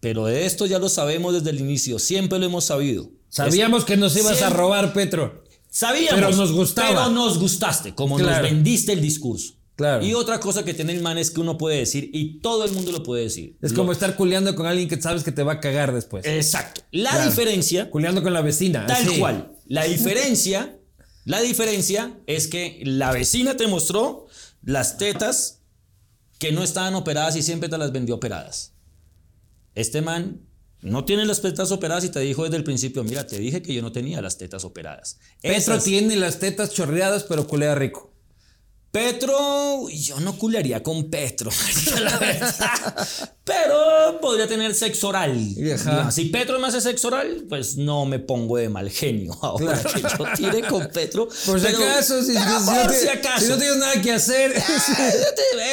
Pero de esto ya lo sabemos desde el inicio. Siempre lo hemos sabido.
Sabíamos que nos ibas a robar, Petro.
Sabíamos.
Pero nos gustaba.
Pero nos gustaste, como
Claro.
nos vendiste el discurso.
Claro.
Y otra cosa que tiene el man es que uno puede decir, y todo el mundo lo puede decir.
Es
Lo-
como estar culeando con alguien que sabes que te va a cagar después.
Exacto. La
Claro.
diferencia,
Culeando con la vecina.
tal
así.
cual. La diferencia, la diferencia es que la vecina te mostró las tetas que no estaban operadas y siempre te las vendió operadas. Este man no tiene las tetas operadas y te dijo desde el principio, mira, te dije que yo no tenía las tetas operadas.
Petro
Esas-
tiene las tetas chorreadas, pero culea rico.
Petro, yo no culearía con Petro, la verdad. Pero podría tener sexo oral. Si Petro me hace sexo oral, pues no me pongo de mal genio ahora
Claro.
que yo tire con Petro.
Por si
Pero-
acaso, si,
pero
si no
por
te-
si acaso.
si no tienes nada que hacer.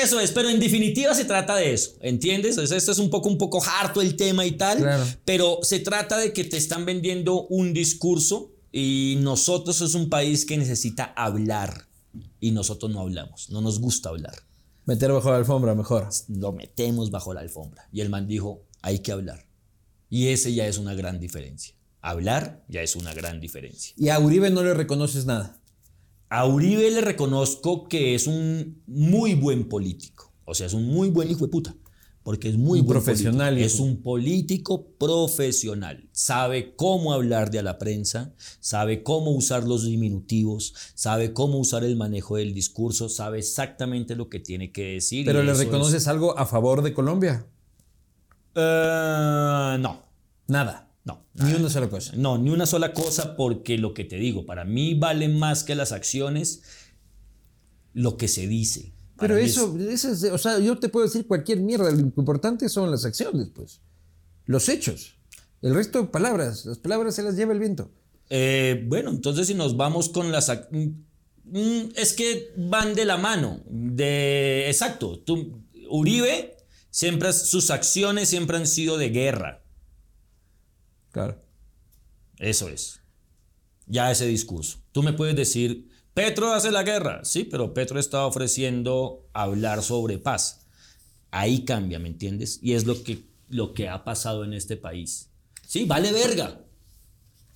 Eso es, pero en definitiva se trata de eso, ¿entiendes? Esto es un poco, un poco harto el tema y tal,
Claro.
pero se trata de que te están vendiendo un discurso y nosotros es un país que necesita hablar y nosotros no hablamos, no nos gusta hablar,
Meter bajo la alfombra, mejor.
lo metemos bajo la alfombra. Y el man dijo, hay que hablar. Y ese ya es una gran diferencia. Hablar ya es una gran diferencia.
Y a Uribe no le reconoces nada.
A Uribe le reconozco que es un muy buen político. O sea, es un muy buen hijo de puta. Porque es muy
Un
buen
profesional,
político. Es un político profesional. Sabe cómo hablar de a la prensa, sabe cómo usar los diminutivos, sabe cómo usar el manejo del discurso, sabe exactamente lo que tiene que decir.
Pero le reconoces algo a favor de Colombia.
Eh, no,
Nada.
no.
Ni una sola cosa.
No, ni una sola cosa porque lo que te digo, para mí vale más que las acciones lo que se dice.
Pero eso, eso es, o sea, yo te puedo decir cualquier mierda. Lo importante son las acciones, pues. Los hechos. El resto, palabras. Las palabras se las lleva el viento.
Eh, bueno, entonces si nos vamos con las... mm, mm, Es que van de la mano. De, exacto. Tú, Uribe, siempre, sus acciones siempre han sido de guerra.
Claro.
Eso es. Ya ese discurso. Tú me puedes decir, Petro hace la guerra. Sí, pero Petro está ofreciendo hablar sobre paz. Ahí cambia, ¿me entiendes? Y es lo que, lo que ha pasado en este país. Sí, vale verga.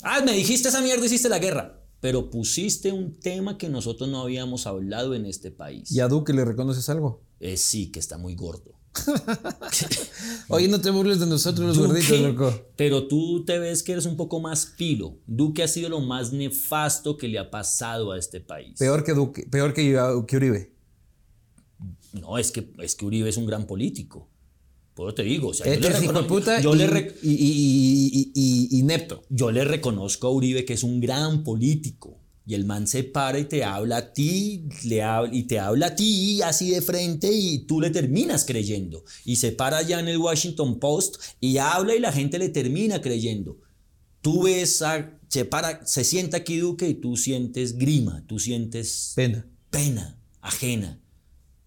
Ah, me dijiste esa mierda, hiciste la guerra. Pero pusiste un tema que nosotros no habíamos hablado en este país.
¿Y a Duque le reconoces algo?
Eh, sí, que está muy gordo.
Oye, no te burles de nosotros los
Duque,
gorditos, loco.
Pero tú te ves que eres un poco más pilo. Duque ha sido lo más nefasto que le ha pasado a este país.
Peor que Duque, peor que, que Uribe.
No, es que, es que Uribe es un gran político. Pues te digo, o sea, yo, le recono-
puta
yo
y,
le
y, y- y- y- y inepto.
yo le reconozco a Uribe que es un gran político. Y el man se para y te habla a ti, le habla, y te habla a ti así de frente y tú le terminas creyendo. Y se para ya en el Washington Post y habla y la gente le termina creyendo. Tú ves, a, se para, se sienta aquí Duque y tú sientes grima, tú sientes
Pena.
pena ajena.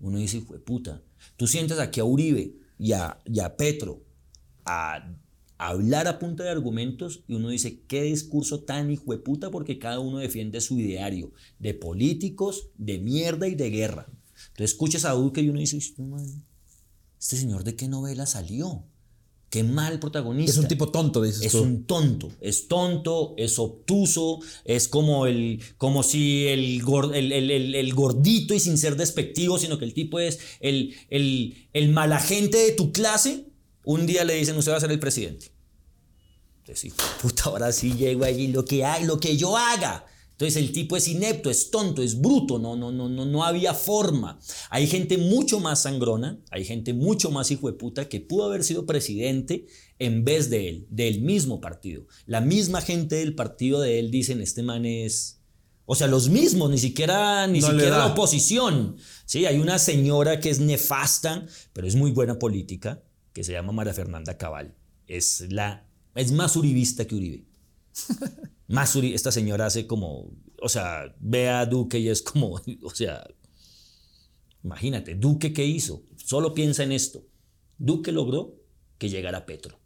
Uno dice, fue puta. Tú sientes aquí a Uribe y a, y a Petro a hablar a punta de argumentos y uno dice, qué discurso tan hijo de puta porque cada uno defiende su ideario de políticos, de mierda y de guerra. Entonces escuchas a Duque y uno dice, "Este ¿este señor de qué novela salió? Qué mal protagonista.
Es un tipo tonto, dices
Es
tú.
un tonto, es tonto, es obtuso, es como, el, como si el, gor- el, el- el- el gordito y sin ser despectivo, sino que el tipo es el, el, el mala gente de tu clase. Un día le dicen, usted va a ser el presidente. Entonces, hijo de puta, ahora sí llego allí, lo que, hay, lo que yo haga. Entonces el tipo es inepto, es tonto, es bruto, no, no, no, no, no había forma. Hay gente mucho más sangrona, hay gente mucho más hijo de puta que pudo haber sido presidente en vez de él, del mismo partido. La misma gente del partido de él dicen, este man es... O sea, los mismos, ni siquiera, ni
No
siquiera la oposición. Sí, hay una señora que es nefasta, pero es muy buena política, que se llama María Fernanda Cabal. Es, la, es más uribista que Uribe. Más Uri- esta señora hace como, o sea, ve a Duque y es como, o sea, imagínate, Duque qué hizo, solo piensa en esto. Duque logró que llegara Petro.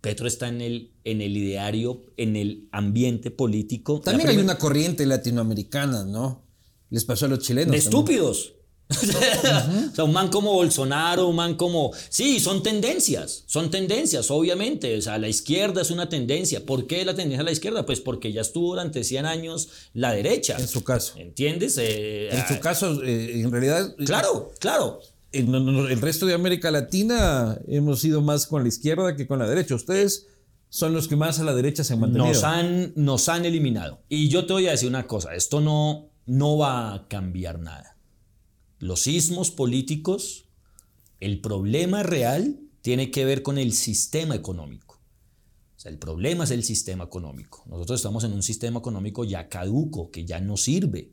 Petro está en el, en el ideario, en el ambiente político.
También hay una corriente latinoamericana, ¿no? Les pasó a los chilenos.
de o sea, un man como Bolsonaro, un man como... Sí, son tendencias, son tendencias, obviamente. O sea, la izquierda es una tendencia. ¿Por qué la tendencia a la izquierda? Pues porque ya estuvo durante 100 años la derecha.
En su caso.
¿Entiendes? Eh,
En su
ah,
caso, eh, en realidad,
Claro, claro.
en el, el resto de América Latina hemos ido más con la izquierda que con la derecha. Ustedes son los que más a la derecha se han mantenido.
Nos han, nos han eliminado. Y yo te voy a decir una cosa, esto no, no va a cambiar nada. Los sismos políticos, el problema real tiene que ver con el sistema económico. O sea, el problema es el sistema económico. Nosotros estamos en un sistema económico ya caduco, que ya no sirve.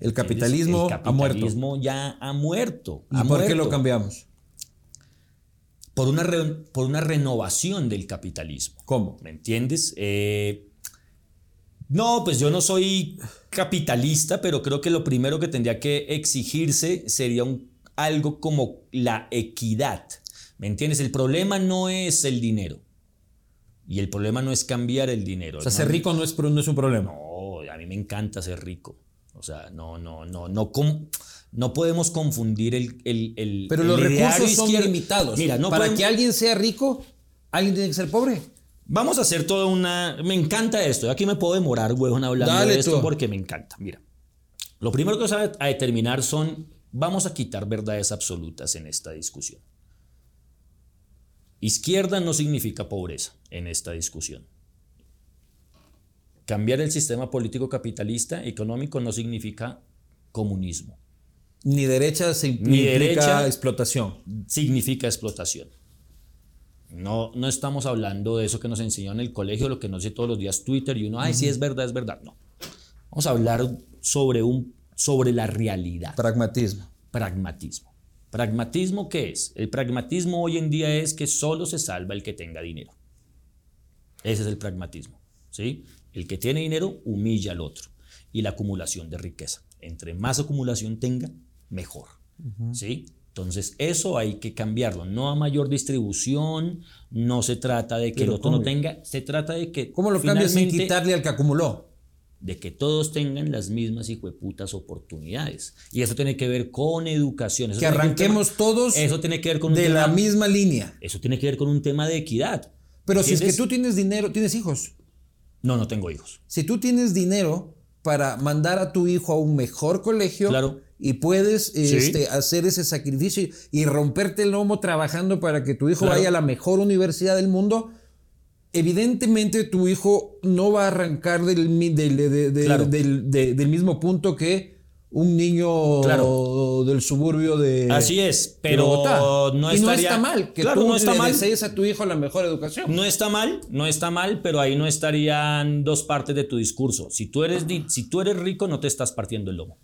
El capitalismo
el
ha muerto.
capitalismo ya ha muerto.
¿Y
ha
por qué lo cambiamos?
por una, re- por una renovación del capitalismo.
¿Cómo?
¿Me entiendes? Eh, no, pues yo no soy capitalista, pero creo que lo primero que tendría que exigirse sería un- algo como la equidad. ¿Me entiendes? El problema no es el dinero. Y el problema no es cambiar el dinero.
O sea,
¿no?
ser rico no es, pro- no es un problema.
No, a mí me encanta ser rico. O sea, no, no, no, no, no podemos confundir el, el, el-
Pero
el
los recursos son limitados.
Mira, no
Para
podemos-
que alguien sea rico, alguien tiene que ser pobre.
Vamos a hacer toda una. Me encanta esto. Aquí me puedo demorar, huevón, hablando
Dale
de esto
tú.
porque me encanta. Mira, lo primero que vamos a, determinar son. Vamos a quitar verdades absolutas en esta discusión. Izquierda no significa pobreza en esta discusión. Cambiar el sistema político capitalista económico no significa comunismo.
Ni derecha implica
Ni derecha-
explotación.
significa explotación. No, no estamos hablando de eso que nos enseñó en el colegio, lo que nos dice todos los días Twitter y uno, ay, sí es verdad, es verdad. No. Vamos a hablar sobre, un, sobre la realidad,
Pragmatismo.
pragmatismo. ¿Pragmatismo qué es? El pragmatismo hoy en día es que solo se salva el que tenga dinero. Ese es el pragmatismo. ¿sí? El que tiene dinero humilla al otro. Y la acumulación de riqueza. Entre más acumulación tenga, mejor. ¿sí? Entonces, eso hay que cambiarlo. No a mayor distribución, no se trata de que
Pero
el otro no tenga, se trata de que.
¿Cómo lo cambias sin quitarle al que acumuló?
de que todos tengan las mismas hijueputas oportunidades. Y eso tiene que ver con educación. Eso
Que arranquemos
tema-
todos
Eso tiene que ver con
de
tema,
la misma línea.
Eso tiene que ver con un tema de equidad.
Pero si es que tú tienes dinero, tienes hijos.
No, no tengo hijos.
Si tú tienes dinero para mandar a tu hijo a un mejor colegio
Claro.
Y puedes este, hacer ese sacrificio y romperte el lomo trabajando para que tu hijo
Claro.
vaya a la mejor universidad del mundo, evidentemente tu hijo no va a arrancar del,
Claro.
mismo punto que un niño
Claro.
del suburbio de
Así es, pero
Bogotá.
no
y no está mal que
Claro,
tú
no está
le
mal.
desees a tu hijo la mejor educación.
No está mal, no está mal, pero ahí no estarían dos partes de tu discurso. Si tú eres, si tú eres rico, no te estás partiendo el lomo.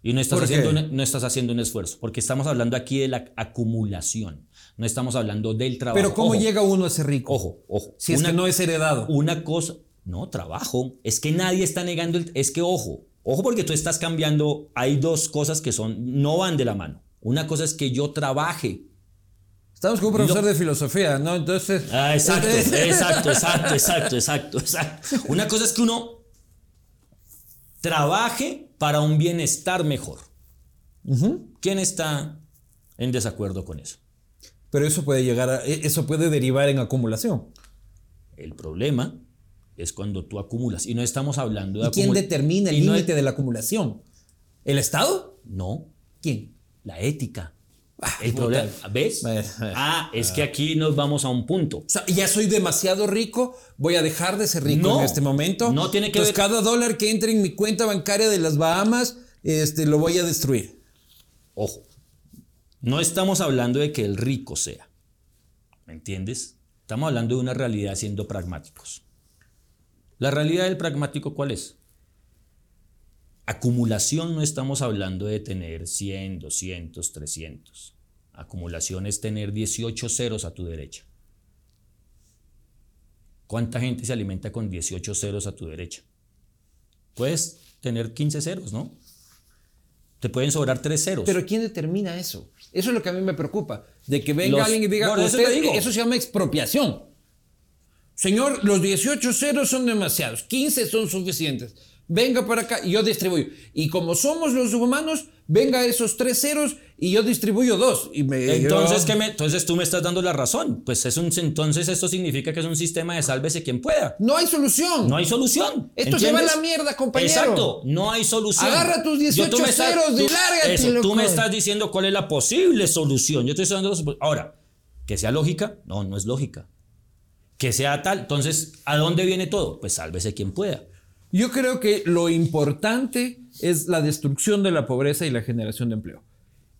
Y no estás, haciendo un, no estás haciendo un esfuerzo, porque estamos hablando aquí de la acumulación, no estamos hablando del trabajo.
Pero ¿cómo
Ojo,
llega uno a ser rico?
Ojo, ojo.
Si es
Una-
que no es heredado.
Una cosa, no, trabajo. Es que nadie está negando, el- es que ojo, ojo porque tú estás cambiando, hay dos cosas que son, no van de la mano. Una cosa es que yo trabaje.
Estamos con un profesor de filosofía, ¿no? Entonces.
Ah, exacto,
Entonces-
exacto, exacto, exacto, exacto, exacto. Una cosa es que uno trabaje para un bienestar mejor. ¿Quién está en desacuerdo con eso?
Pero eso puede llegar a. e- Eso puede derivar en acumulación.
El problema es cuando tú acumulas. Y no estamos hablando de
¿Y quién determina el
no
límite de la acumulación? ¿El Estado?
No,
¿Quién?
la ética. El
puta.
problema, ¿ves? Ah, es que aquí nos vamos a un punto.
O sea, ya soy demasiado rico, voy a dejar de ser rico
No,
en este momento.
no tiene que
Entonces,
ver-
cada dólar que entre en mi cuenta bancaria de las Bahamas, este, lo voy a destruir.
Ojo, no estamos hablando de que el rico sea. ¿Me entiendes? Estamos hablando de una realidad siendo pragmáticos. ¿La realidad del pragmático cuál es? Acumulación no estamos hablando de tener 100, 200, 300. Acumulación es tener 18 ceros a tu derecha. ¿Cuánta gente se alimenta con 18 ceros a tu derecha? Puedes tener 15 ceros, ¿no? Te pueden sobrar 3 ceros.
Pero ¿quién determina eso? Eso es lo que a mí me preocupa. De que venga
Los-
alguien y diga,
eso
"Usted-
te digo".
eso se llama expropiación. Señor, los 18 ceros son demasiados, 15 son suficientes. Venga para acá y yo distribuyo. Y como somos los humanos, venga esos tres ceros y yo distribuyo dos. Y me,
Entonces,
yo-
¿qué me- entonces tú me estás dando la razón. Pues es un, entonces esto significa que es un sistema de sálvese quien pueda.
No hay solución.
No hay solución.
Esto se va a
¿entiendes?
la mierda, compañero.
Exacto, no hay solución.
Agarra tus
Yo-
18
tú me estás-
ceros y lárgate,
eso, Tú me estás diciendo cuál es la posible solución. Yo te estoy dando Ahora, que sea lógica, no, no es lógica. Que sea tal, entonces, ¿a dónde viene todo? Pues sálvese quien pueda.
Yo creo que lo importante es la destrucción de la pobreza y la generación de empleo.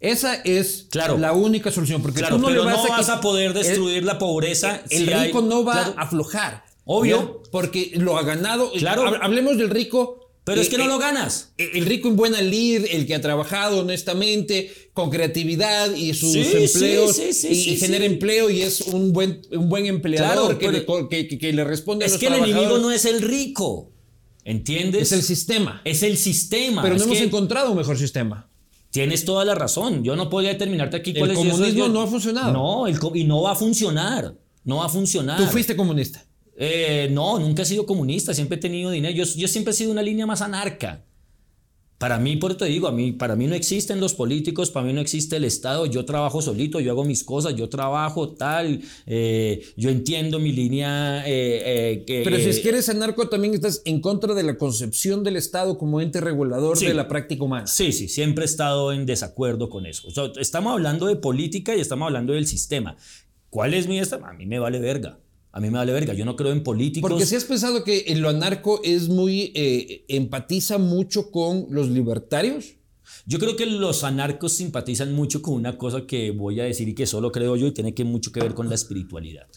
Esa es
Claro.
la única solución. Porque
Claro,
tú no
pero
le vas
no
a
vas
quit-
a poder
el-
destruir la pobreza.
El,
si
rico no va
Claro.
a aflojar.
Obvio.
Porque lo ha ganado.
Claro.
Hab- Hablemos del rico.
Pero es
eh,
que no
eh,
lo ganas.
El rico en buena lid, el que ha trabajado honestamente, con creatividad y sus
Sí,
empleos,
sí, sí,
y,
sí,
y genera empleo y es un buen, un buen empleador que, le,
pero-
co- que- que- que le responde a
Es
los
que el enemigo no es el rico. ¿Entiendes?
es el sistema.
Es el sistema.
Pero no
Es
hemos encontrado un mejor sistema.
Tienes toda la razón. Yo no podría determinarte aquí
El
cuál es soy-
comunismo
yo-
no ha funcionado.
No, el y no va a funcionar. No va a funcionar.
Tú fuiste comunista.
Eh, no, nunca he sido comunista. Siempre he tenido dinero. Yo, yo siempre he sido una línea más anarca. Para mí, por eso te digo, a mí, para mí no existen los políticos, para mí no existe el Estado, yo trabajo solito, yo hago mis cosas, yo trabajo tal, eh, yo entiendo mi línea. eh, eh,
Pero si es
eh,
que eres anarco, también estás en contra de la concepción del Estado como ente regulador
Sí.
de la práctica humana.
Sí, sí, siempre he estado en desacuerdo con eso. O sea, estamos hablando de política y estamos hablando del sistema. ¿Cuál es mi esta? A mí me vale verga. A mí me vale verga. Yo no creo en políticos.
Porque si has pensado que lo anarco es muy. eh, empatiza mucho con los libertarios.
Yo creo que los anarcos simpatizan mucho con una cosa que voy a decir y que solo creo yo y tiene que mucho que ver con la espiritualidad.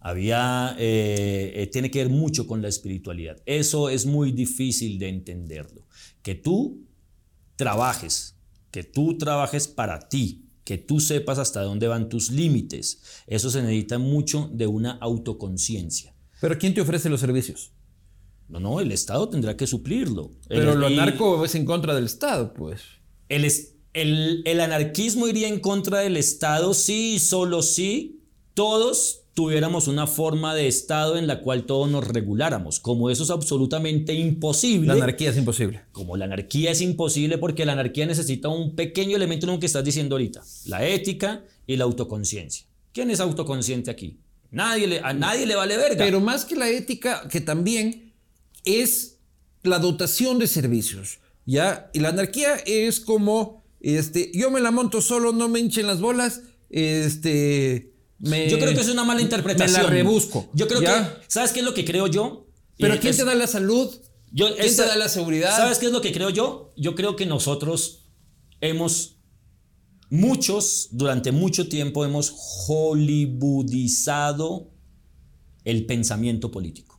Había, eh, eh, tiene que ver mucho con la espiritualidad. Eso es muy difícil de entenderlo. Que tú trabajes, que tú trabajes para ti, que tú sepas hasta dónde van tus límites. Eso se necesita mucho de una autoconciencia.
Pero ¿quién te ofrece los servicios?
No, no, el Estado tendrá que suplirlo.
Pero
El-
lo anarco es en contra del Estado, pues.
El, el, el anarquismo iría en contra del Estado si y solo si todos tuviéramos una forma de Estado en la cual todos nos reguláramos. Como eso es absolutamente imposible.
La anarquía es imposible.
como la anarquía es imposible porque la anarquía necesita un pequeño elemento en lo que estás diciendo ahorita. La ética y la autoconciencia. ¿Quién es autoconsciente aquí? Nadie le, a nadie le vale verga.
Pero más que la ética, que también es la dotación de servicios. ¿Ya? Y la anarquía es como. Este, yo me la monto solo, no me hinchen las bolas. Este. Me-
Yo creo que es una mala interpretación.
Me la rebusco.
Yo creo
¿ya?
que, ¿sabes qué es lo que creo yo?
Pero
Eh,
¿quién
es-
te da la salud?
Yo,
¿Quién
esta-
te da la seguridad?
¿Sabes qué es lo que creo yo? Yo creo que nosotros hemos, muchos, durante mucho tiempo hemos hollywoodizado el pensamiento político.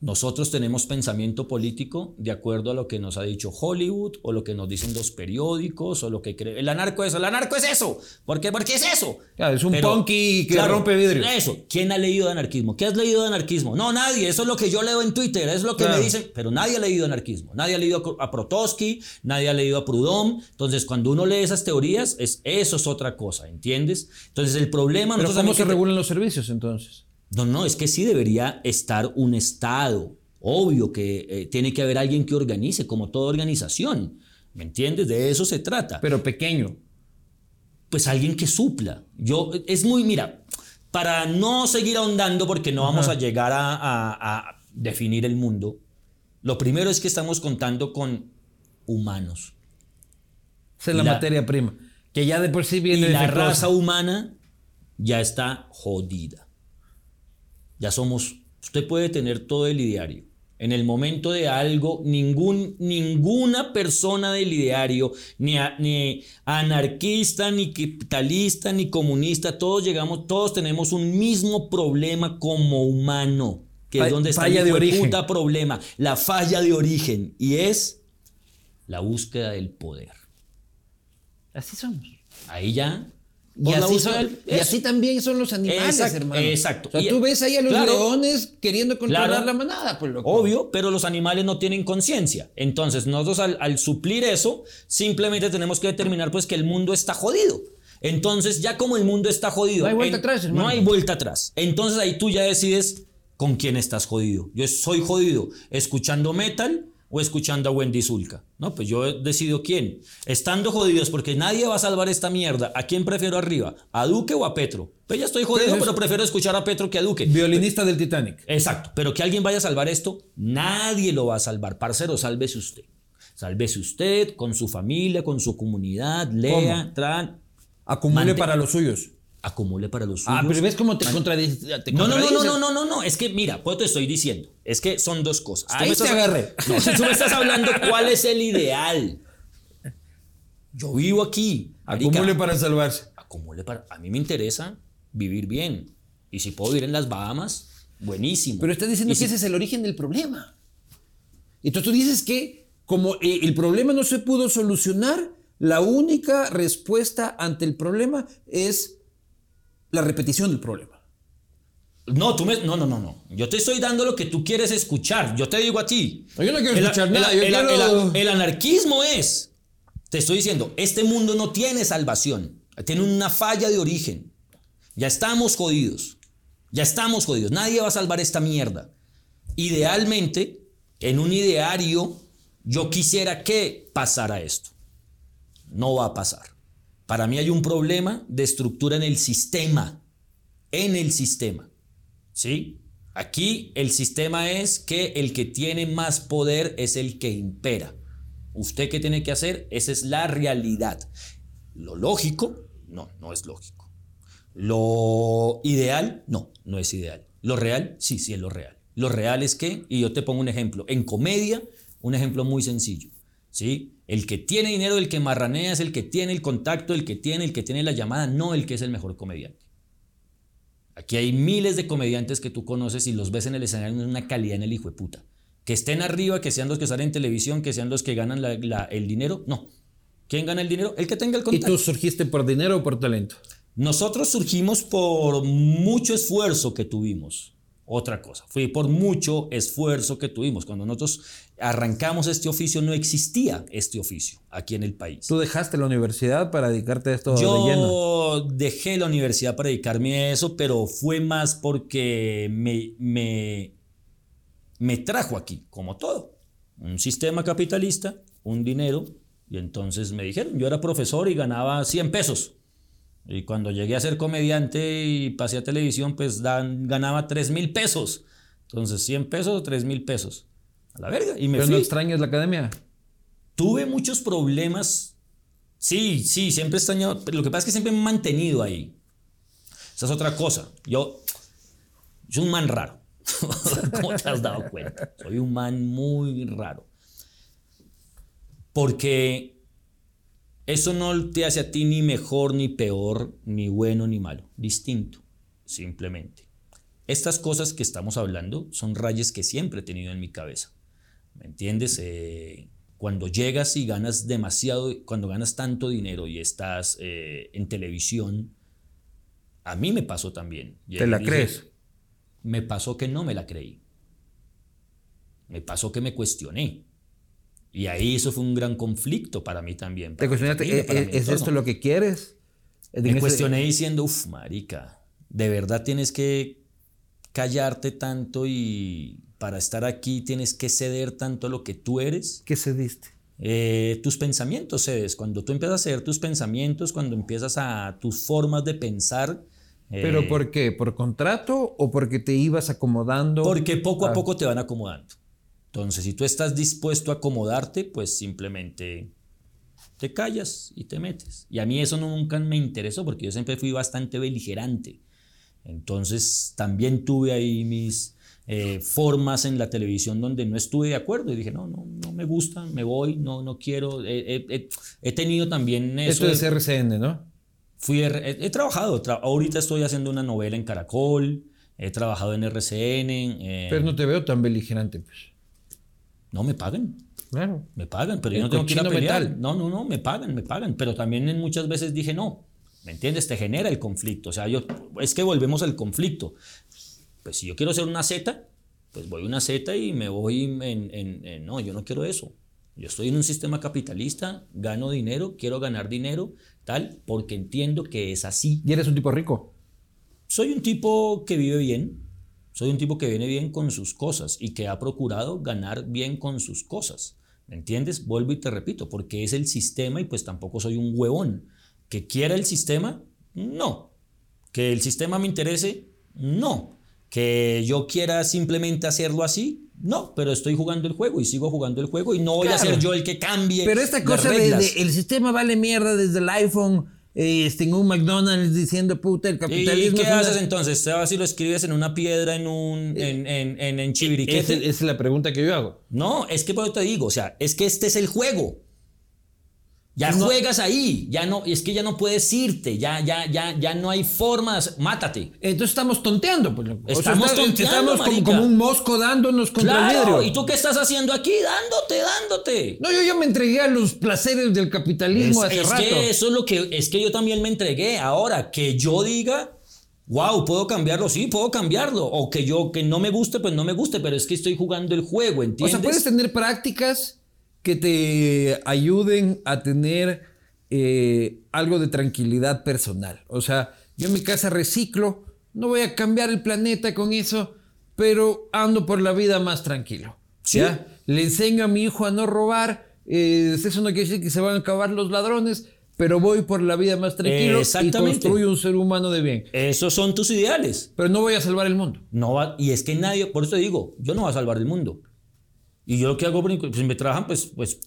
Nosotros tenemos pensamiento político de acuerdo a lo que nos ha dicho Hollywood o lo que nos dicen los periódicos o lo que cree. El anarco es eso, el anarco es eso. ¿Por qué? Porque es eso.
Claro, es un
Pero,
punky que
claro,
rompe vidrios.
Eso. ¿Quién ha leído de anarquismo? ¿Qué has leído de anarquismo? No, nadie. Eso es lo que yo leo en Twitter. Es lo que
Claro.
me dicen. Pero nadie ha leído anarquismo. Nadie ha leído a Protosky. Nadie ha leído a Proudhon. Entonces, cuando uno lee esas teorías, es, eso es otra cosa. ¿Entiendes? Entonces, el problema.
Pero ¿cómo se regulan los servicios entonces?
No, no, es que sí debería estar un Estado. Obvio que eh, tiene que haber alguien que organice, como toda organización. ¿Me entiendes? De eso se trata.
Pero pequeño.
pues alguien que supla. Yo, es muy, mira, para no seguir ahondando, porque no vamos a llegar a, a- a definir el mundo, lo primero es que estamos contando con humanos.
Esa es la,
La-
materia prima. Que ya de por sí
Y
viene
la
defectuosa.
raza humana ya está jodida. Ya somos, usted puede tener todo el ideario. En el momento de algo, ningún, ninguna persona del ideario, ni, a- ni anarquista, ni capitalista, ni comunista, todos llegamos, todos tenemos un mismo problema como humano, que
Fa-
es donde está
falla
el puta problema, la falla de origen, y es la búsqueda del poder.
Así somos.
Ahí ya.
Y así,
búsqueda
son-
del-
y
eso.
así también son los animales,
Exacto,
hermano.
exacto.
O sea,
Y-
tú ves ahí a los
claro.
leones queriendo controlar
Claro.
la manada, pues loco.
Obvio, pero los animales no tienen conciencia. Entonces, nosotros al, al suplir eso, simplemente tenemos que determinar pues que el mundo está jodido. Entonces, ya como el mundo está jodido,
No hay vuelta
en-
atrás, hermano.
No hay vuelta atrás. Entonces ahí tú ya decides con quién estás jodido. Yo soy jodido escuchando metal o escuchando a Wendy Zulka. No, pues yo decido quién. Estando jodidos porque nadie va a salvar esta mierda. ¿A quién prefiero arriba? ¿A Duque o a Petro? Pues ya estoy jodido,
Pero
prefiero escuchar a Petro que a Duque.
Violinista del Titanic.
Exacto, pero que alguien vaya a salvar esto, nadie lo va a salvar. Parcero, sálvese usted. Sálvese usted con su familia, con su comunidad, lea, tran,
Acumule
Mante-
para los suyos.
Acumule para los suyos.
Ah, pero ves cómo te contradices.
No, no, no, no, no, no, no, no, es que mira, pues te estoy diciendo, es que son dos cosas. Tú
Ahí
me
te
estás-
agarré.
No, tú me estás hablando cuál es el ideal. Yo vivo aquí. marica.
Acumule para salvarse.
acumule para. A mí me interesa vivir bien. Y si puedo vivir en las Bahamas, buenísimo.
Pero estás diciendo
Y
que
si-
ese es el origen del problema. Entonces tú dices que como eh, el problema no se pudo solucionar, la única respuesta ante el problema es la repetición del problema.
No, tú me. No, no, no, no. Yo te estoy dando lo que tú quieres escuchar. Yo te digo a ti.
Yo no quiero
El-
escuchar
el-
nada, yo
el-
quiero-
el- el anarquismo es. Te estoy diciendo, este mundo no tiene salvación. Tiene una falla de origen. Ya estamos jodidos. Ya estamos jodidos. Nadie va a salvar esta mierda. Idealmente, en un ideario, yo quisiera que pasara esto. No va a pasar. Para mí hay un problema de estructura en el sistema. En el sistema. ¿Sí? Aquí el sistema es que el que tiene más poder es el que impera. ¿Usted qué tiene que hacer? Esa es la realidad. Lo lógico, no, no es lógico. Lo ideal, no, no es ideal. Lo real, sí, sí es lo real. Lo real es que, y yo te pongo un ejemplo, en comedia, un ejemplo muy sencillo. ¿sí? El que tiene dinero, el que marranea, es el que tiene el contacto, el que tiene, el que tiene la llamada, no el que es el mejor comediante. Aquí hay miles de comediantes que tú conoces y los ves en el escenario en una calidad en el hijo de puta. Que estén arriba, que sean los que salen en televisión, que sean los que ganan la- la- el dinero, no. ¿Quién gana el dinero? El que tenga el
¿Y
contacto.
tú surgiste por dinero o por talento?
Nosotros surgimos por mucho esfuerzo que tuvimos. Otra cosa, fue por mucho esfuerzo que tuvimos. Cuando nosotros arrancamos este oficio no existía este oficio aquí en el país.
Tú dejaste la universidad para dedicarte a esto de lleno.
Yo dejé la universidad para dedicarme a eso, pero fue más porque me, me, me trajo aquí, como todo. Un sistema capitalista, un dinero, y entonces me dijeron, yo era profesor y ganaba 100 pesos. Y cuando llegué a ser comediante y pasé a televisión, pues dan, ganaba 3 mil pesos. Entonces, 100 pesos, 3 mil pesos. A la verga. Y me
Pero
fui.
no extrañas la academia.
Tuve muchos problemas. Sí, sí, siempre he extrañado. Pero lo que pasa es que siempre me he mantenido ahí. Esa es otra cosa. Yo soy un man raro. ¿Cómo te has dado cuenta? Soy un man muy raro. Porque eso no te hace a ti ni mejor, ni peor, ni bueno, ni malo. Distinto, simplemente. Estas cosas que estamos hablando son rayas que siempre he tenido en mi cabeza. ¿Me entiendes? Eh, cuando llegas y ganas demasiado, cuando ganas tanto dinero y estás eh, en televisión, a mí me pasó también.
¿Te la crees?
Me pasó que no me la creí. Me pasó que me cuestioné. Y ahí eso fue un gran conflicto para mí también.
¿Te cuestionaste? ¿E-, e-, ¿Es, esto lo que quieres?
Me cuestioné diciendo, uff, marica, ¿de verdad tienes que callarte tanto y para estar aquí tienes que ceder tanto lo que tú eres.
¿Qué cediste?
Eh, tus pensamientos cedes. Cuando tú empiezas a ceder tus pensamientos, cuando empiezas a tus formas de pensar.
¿Pero eh, por qué? ¿Por contrato o porque te ibas acomodando?
Porque poco a, poco te van acomodando. Entonces, si tú estás dispuesto a acomodarte, pues simplemente te callas y te metes. Y a mí eso nunca me interesó porque yo siempre fui bastante beligerante. Entonces, también tuve ahí mis, eh, formas en la televisión donde no estuve de acuerdo y dije, no, no, no me gusta, me voy, no, no quiero. He, tenido también
eso. Esto es RCN, ¿no?
Fui, he, trabajado, ahorita estoy haciendo una novela en Caracol, he trabajado en RCN.
Eh, pero no te veo tan beligerante, pues.
No, me pagan.
Claro.
Me pagan, pero yo no tengo que ir a pelear. No, no, no, me pagan, me pagan. Pero también muchas veces dije, no, ¿me entiendes? Te genera el conflicto. O sea, yo, es que volvemos al conflicto. Pues si yo quiero ser una Z, pues voy a una Z y me voy en, No, yo no quiero eso. Yo estoy en un sistema capitalista, gano dinero, quiero ganar dinero, tal, porque entiendo que es así.
¿Y eres un tipo rico?
Soy un tipo que vive bien, soy un tipo que viene bien con sus cosas y que ha procurado ganar bien con sus cosas. ¿Me entiendes? Vuelvo y te repito, porque es el sistema y pues tampoco soy un huevón. ¿Que quiera el sistema? No. ¿Que el sistema me interese? No que yo quiera simplemente hacerlo así, no, pero estoy jugando el juego y sigo jugando el juego y no voy a ser yo el que cambie.
Pero esta cosa de, el sistema vale mierda desde el iPhone. Este, en un McDonald's diciendo puta el capitalismo.
¿Y qué haces entonces? ¿Te vas y lo escribes en una piedra en un en, en, en, en
Esa es la pregunta que yo hago.
No, es que por te digo, o sea, es que este es el juego. Ya juegas ahí, ya no, es que ya no puedes irte, ya, ya, ya, ya no hay formas, mátate.
Entonces estamos tonteando, pues.
Estamos tonteando,
Estamos como, un mosco dándonos contra el vidrio.
¿Y tú qué estás haciendo aquí? Dándote, dándote.
No, yo ya me entregué a los placeres del capitalismo hace
es
rato.
Que eso es lo que, es que yo también me entregué. Ahora, que yo diga, wow, ¿puedo cambiarlo? Sí, puedo cambiarlo. O que yo, que no me guste, pues no me guste, pero es que estoy jugando el juego, ¿entiendes?
O sea, puedes tener prácticas que te ayuden a tener eh, algo de tranquilidad personal. O sea, yo en mi casa reciclo, no voy a cambiar el planeta con eso, pero ando por la vida más tranquilo.
¿Sí?
Le enseño a mi hijo a no robar, eh, eso no quiere decir que se van a acabar los ladrones, pero voy por la vida más tranquilo y construyo un ser humano de bien.
Esos son tus ideales.
Pero no voy a salvar el mundo.
No va, y es que nadie, por eso digo, yo no voy a salvar el mundo. Y yo lo que hago, pues me trabajan, pues, pues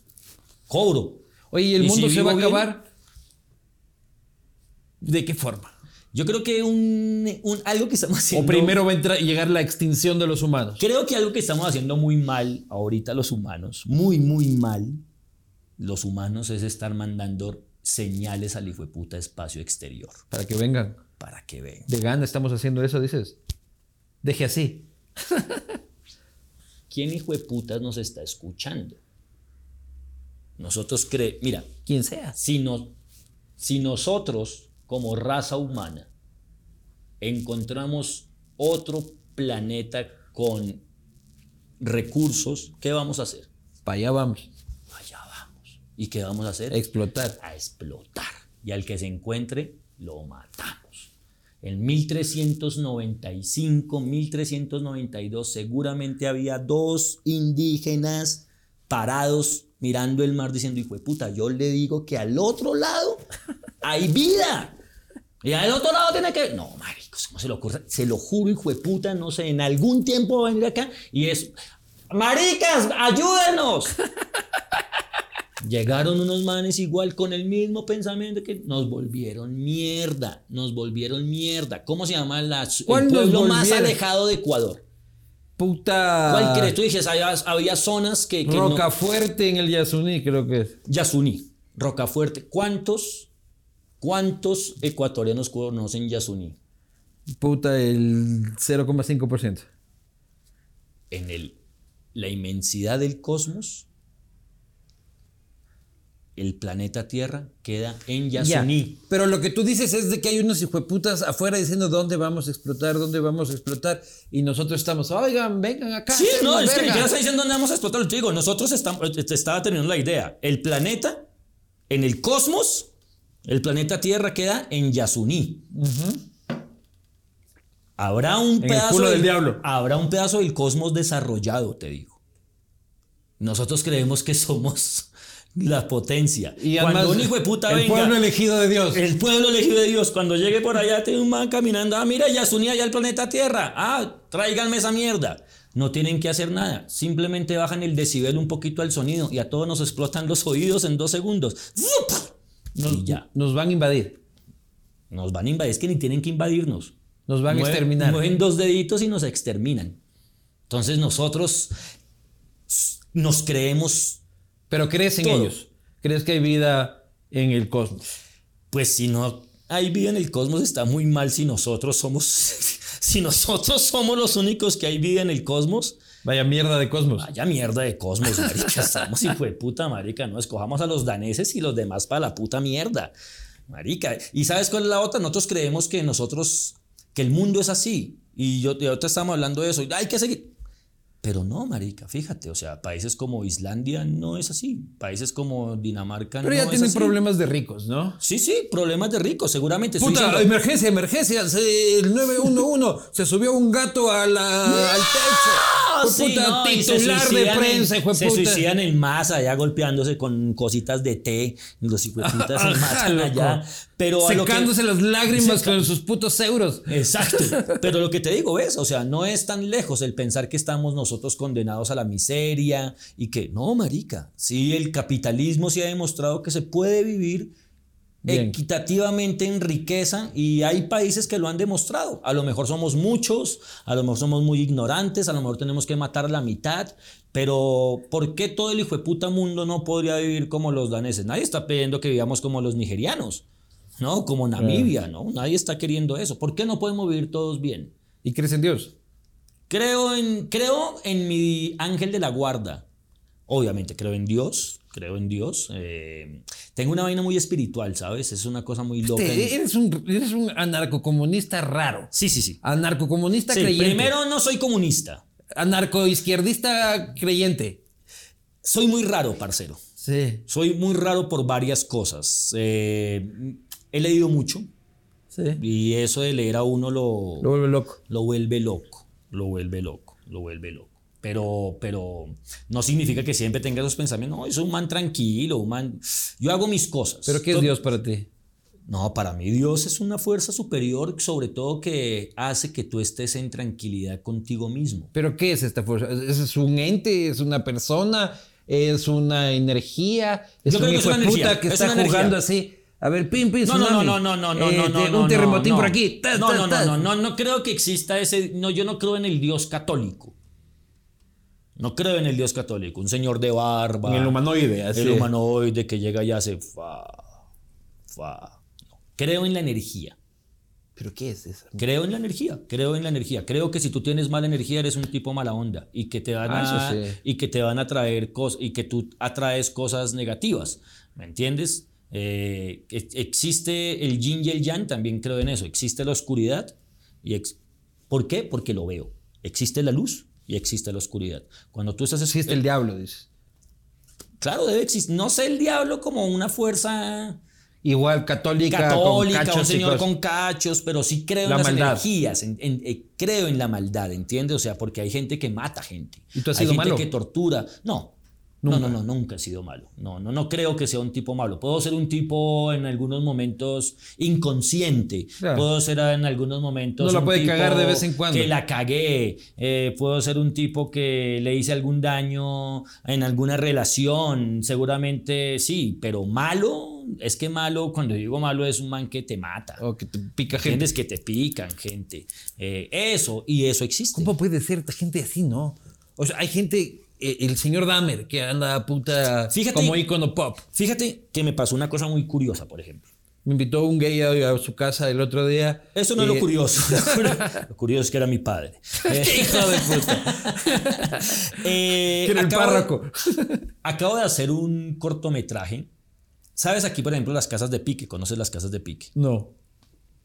cobro.
Oye, ¿y el mundo se va a acabar? ¿De qué forma?
Yo creo que un, algo que estamos haciendo.
O primero va a llegar la extinción de los humanos.
Creo que algo que estamos haciendo muy mal ahorita los humanos, muy, muy mal, los humanos es estar mandando señales al hijo de puta espacio exterior.
Para que vengan.
Para que vengan.
De gana estamos haciendo eso, dices. Deje así.
¿quién hijo de putas nos está escuchando? Nosotros creemos, mira,
quien sea.
Si, no, si nosotros, como raza humana, encontramos otro planeta con recursos, ¿qué vamos a hacer?
Para allá vamos.
Allá vamos. ¿Y qué vamos a hacer?
explotar.
A explotar. Y al que se encuentre, lo matamos. En 1395, 1392, seguramente había dos indígenas parados mirando el mar diciendo, hijo de puta, yo le digo que al otro lado hay vida. Y al otro lado tiene que... No, maricos, ¿cómo se lo ocurre? Se lo juro, hijo de puta, no sé, en algún tiempo va venir acá y es... Maricas, ayúdenos. Llegaron unos manes igual con el mismo pensamiento que nos volvieron mierda, nos volvieron mierda. ¿Cómo se llama la, el pueblo más alejado de Ecuador?
Puta.
¿Cuál crees? Tú dices, había, había zonas que. que no-
Rocafuerte en el Yasuní, creo que es.
Yasuní, Rocafuerte. ¿Cuántos, ¿Cuántos ecuatorianos conocen Yasuní?
Puta, el 0,5%.
En el, la inmensidad del cosmos, el planeta Tierra queda en
Ya.
Yasuní.
Pero lo que tú dices es de que hay unos hijueputas afuera diciendo dónde vamos a explotar, dónde vamos a explotar. Y nosotros estamos, oigan, vengan acá.
Sí, no, es que ni
verga".
siquiera está diciendo dónde vamos a explotar. Te digo, nosotros estamos, te estaba teniendo la idea. El planeta, en el cosmos, el planeta Tierra queda en Yasuní. Habrá un
el
pedazo
culo del diablo.
Habrá un pedazo del cosmos desarrollado, te digo. Nosotros creemos que somos la potencia.
Y
Cuando
además,
un hijo de puta
el
venga.
pueblo elegido de Dios.
El pueblo elegido de Dios, cuando llegue por allá, tiene un man caminando. Ah, mira, ya se unía ya el planeta Tierra. Ah, tráiganme esa mierda. No tienen que hacer nada. Simplemente bajan el decibel un poquito al sonido y a todos nos explotan los oídos en dos segundos. ¡Zup! y ya.
Nos van a invadir.
Nos van a invadir. Es que ni tienen que invadirnos.
Nos van a exterminar.
Mueven dos deditos y nos exterminan. Entonces nosotros nos creemos,
Pero crees en
Todo.
ellos. Crees que hay vida en el cosmos.
pues si no hay vida en el cosmos, está muy mal si nosotros somos, si nosotros somos los únicos que hay vida en el cosmos.
Vaya mierda de cosmos.
Vaya mierda de cosmos, marica. Estamos hijo de puta, marica. No escojamos a los daneses y los demás para la puta mierda. Marica. ¿Y sabes cuál es la otra? Nosotros creemos que nosotros, que el mundo es así. Y yo, ahorita estamos hablando de eso. Hay que seguir. Pero no, marica, fíjate, o sea, países como Islandia no es así. Países como Dinamarca
Pero
no
ya
es
tienen
así.
problemas de ricos, ¿no?
Sí, sí, problemas de ricos, seguramente.
Puta,
diciendo-
emergencia, emergencia. el 911 se subió un gato a la, al techo. Fue
sí,
puta,
no, y se
titular de
en-
prensa,
Se
puta.
suicidan en masa allá golpeándose con cositas de té. Los hijueputas se matan allá. Pero a lo que-
Secándose las lágrimas
Seca-
con sus putos euros.
Exacto. Pero lo que te digo es, o sea, no es tan lejos el pensar que estamos nosotros condenados a la miseria y que, no, marica, sí, el capitalismo sí ha demostrado que se puede vivir
Bien.
equitativamente en riqueza y hay países que lo han demostrado. A lo mejor somos muchos, a lo mejor somos muy ignorantes, a lo mejor tenemos que matar a la mitad, pero ¿por qué todo el hijo de puta mundo no podría vivir como los daneses? Nadie está pidiendo que vivamos como los nigerianos, ¿no? Como Namibia, ¿no? Nadie está queriendo eso. ¿Por qué no podemos vivir todos bien?
¿Y crees en Dios?
Creo en, creo en mi ángel de la guarda. Obviamente, creo en Dios, creo en Dios. eh, tengo una vaina muy espiritual, ¿sabes? Es una cosa muy loca.
Eres, un, eres un anarcocomunista raro.
Sí, sí, sí.
Anarcocomunista
Sí,
creyente.
primero, no soy comunista.
Anarcoizquierdista creyente.
Soy muy raro, parcero.
Sí,
Soy muy raro por varias cosas. Eh, he leído mucho
sí.
y eso de leer a uno lo,
Lo vuelve loco.
lo vuelve loco, lo vuelve loco, lo vuelve loco. Pero, pero no significa que siempre tenga esos pensamientos. No, es un man tranquilo, un man. Yo hago mis cosas.
¿Pero qué es
To-
Dios para ti?
No, para mí Dios es una fuerza superior, sobre todo que hace que tú estés en tranquilidad contigo mismo.
¿Pero qué es esta fuerza? ¿Es, un ente? ¿Es una persona? ¿Es una energía? ¿Es
Yo
un
creo que
hijo
es
de
una
puta que
es
está jugando
energía.
así? A ver, pim, pim,
No, no, no,
tsunami.
no, no, no, no,
Eh,
no,
te-
no,
Un
no,
terremotín
no.
por aquí. Ta,
No,
ta,
no, no,
ta.
no, no, no creo que exista ese. No, yo no creo en el Dios católico. No creo en el Dios católico. Un señor de barba.
En el humanoide, así.
El humanoide que llega y hace fa, fa. No. Creo en la energía.
¿Pero qué es eso?
Creo en la energía, creo en la energía. Creo que si tú tienes mala energía eres un tipo mala onda y que te van
Ah,
a
sí.
y que te van a traer cosas y que tú atraes cosas negativas, ¿me entiendes? Eh, ex- existe el yin y el yang, también creo en eso. Existe la oscuridad y ex- ¿por qué? Porque lo veo. Existe la luz y existe la oscuridad. Cuando tú estás
Existe el diablo, dices.
claro debe existir. No sé el diablo como una fuerza
Igual católica,
católica,
con cachos
un señor con cachos, pero sí creo
La
en las
maldad.
energías, en- en- eh, creo en la maldad, ¿entiendes? O sea, porque hay gente que mata gente.
¿Y tú has
hay
sido
gente
malo?
que tortura. No. No, no, no, nunca he sido malo. No, no, no creo que sea un tipo malo. Puedo ser un tipo en algunos momentos inconsciente.
Claro.
Puedo ser en algunos momentos.
Uno la puede cagar de vez en cuando.
Que la cagué. Eh, puedo ser un tipo que le hice algún daño en alguna relación. Seguramente sí, pero malo es que malo, cuando digo malo, es un man que te mata.
O que te pica gente.
¿Entiendes? Que te pican, gente. Eh, eso, y eso existe.
¿Cómo puede ser gente así, no? O sea, hay gente, el señor Dahmer, que anda puta
Fíjate-
como icono pop.
Fíjate que me pasó una cosa muy curiosa, por ejemplo.
Me invitó un gay a, a su casa el otro día.
Eso no es lo
Eh,
curioso. lo curioso es que era mi padre. Eh,
¡Qué hijo de puta!
eh,
Que era el
de-
párroco.
Acabo de hacer un cortometraje. ¿Sabes aquí, por ejemplo, las casas de pique? ¿Conoces las casas de pique?
No.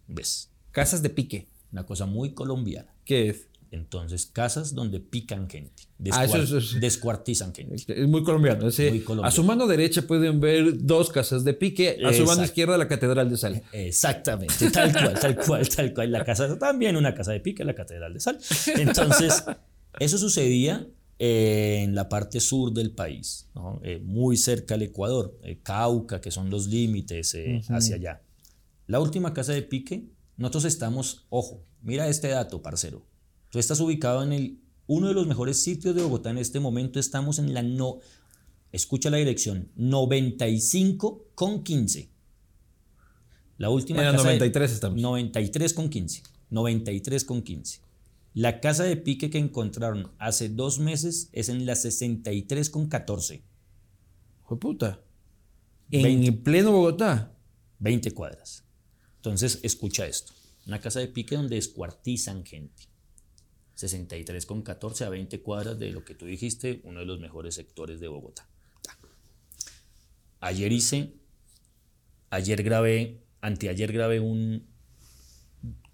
¿Ves?
Casas de pique.
Una cosa muy colombiana.
¿Qué es?
Entonces, casas donde pican gente.
Ah, eso es- es-
Descuartizan gente.
Es muy colombiano. ese-
Muy colombiano.
A su mano derecha pueden ver dos casas de pique. A su mano izquierda la Catedral de Sal.
Exactamente, tal cual, tal cual, tal cual. La casa también, una casa de pique, la Catedral de Sal. Entonces, eso sucedía eh, en la parte sur del país, ¿no? Eh, muy cerca al Ecuador, eh, Cauca, que son los límites eh, hacia allá. La última casa de pique, nosotros estamos, ojo, mira este dato, parcero. Tú estás ubicado en el, uno de los mejores sitios de Bogotá en este momento. Estamos en la no, escucha la dirección, 95 con 15. La última
En la
casa de-
93 estamos.
93 con 15. 93 con 15. La casa de pique que encontraron hace dos meses es en la 63 con 14.
Hijo de puta. En
Veinte.
pleno Bogotá.
20 cuadras. Entonces, escucha esto. Una casa de pique donde descuartizan gente. 63 con 14 a 20 cuadras de lo que tú dijiste, uno de los mejores sectores de Bogotá. Ayer hice, ayer grabé, anteayer grabé un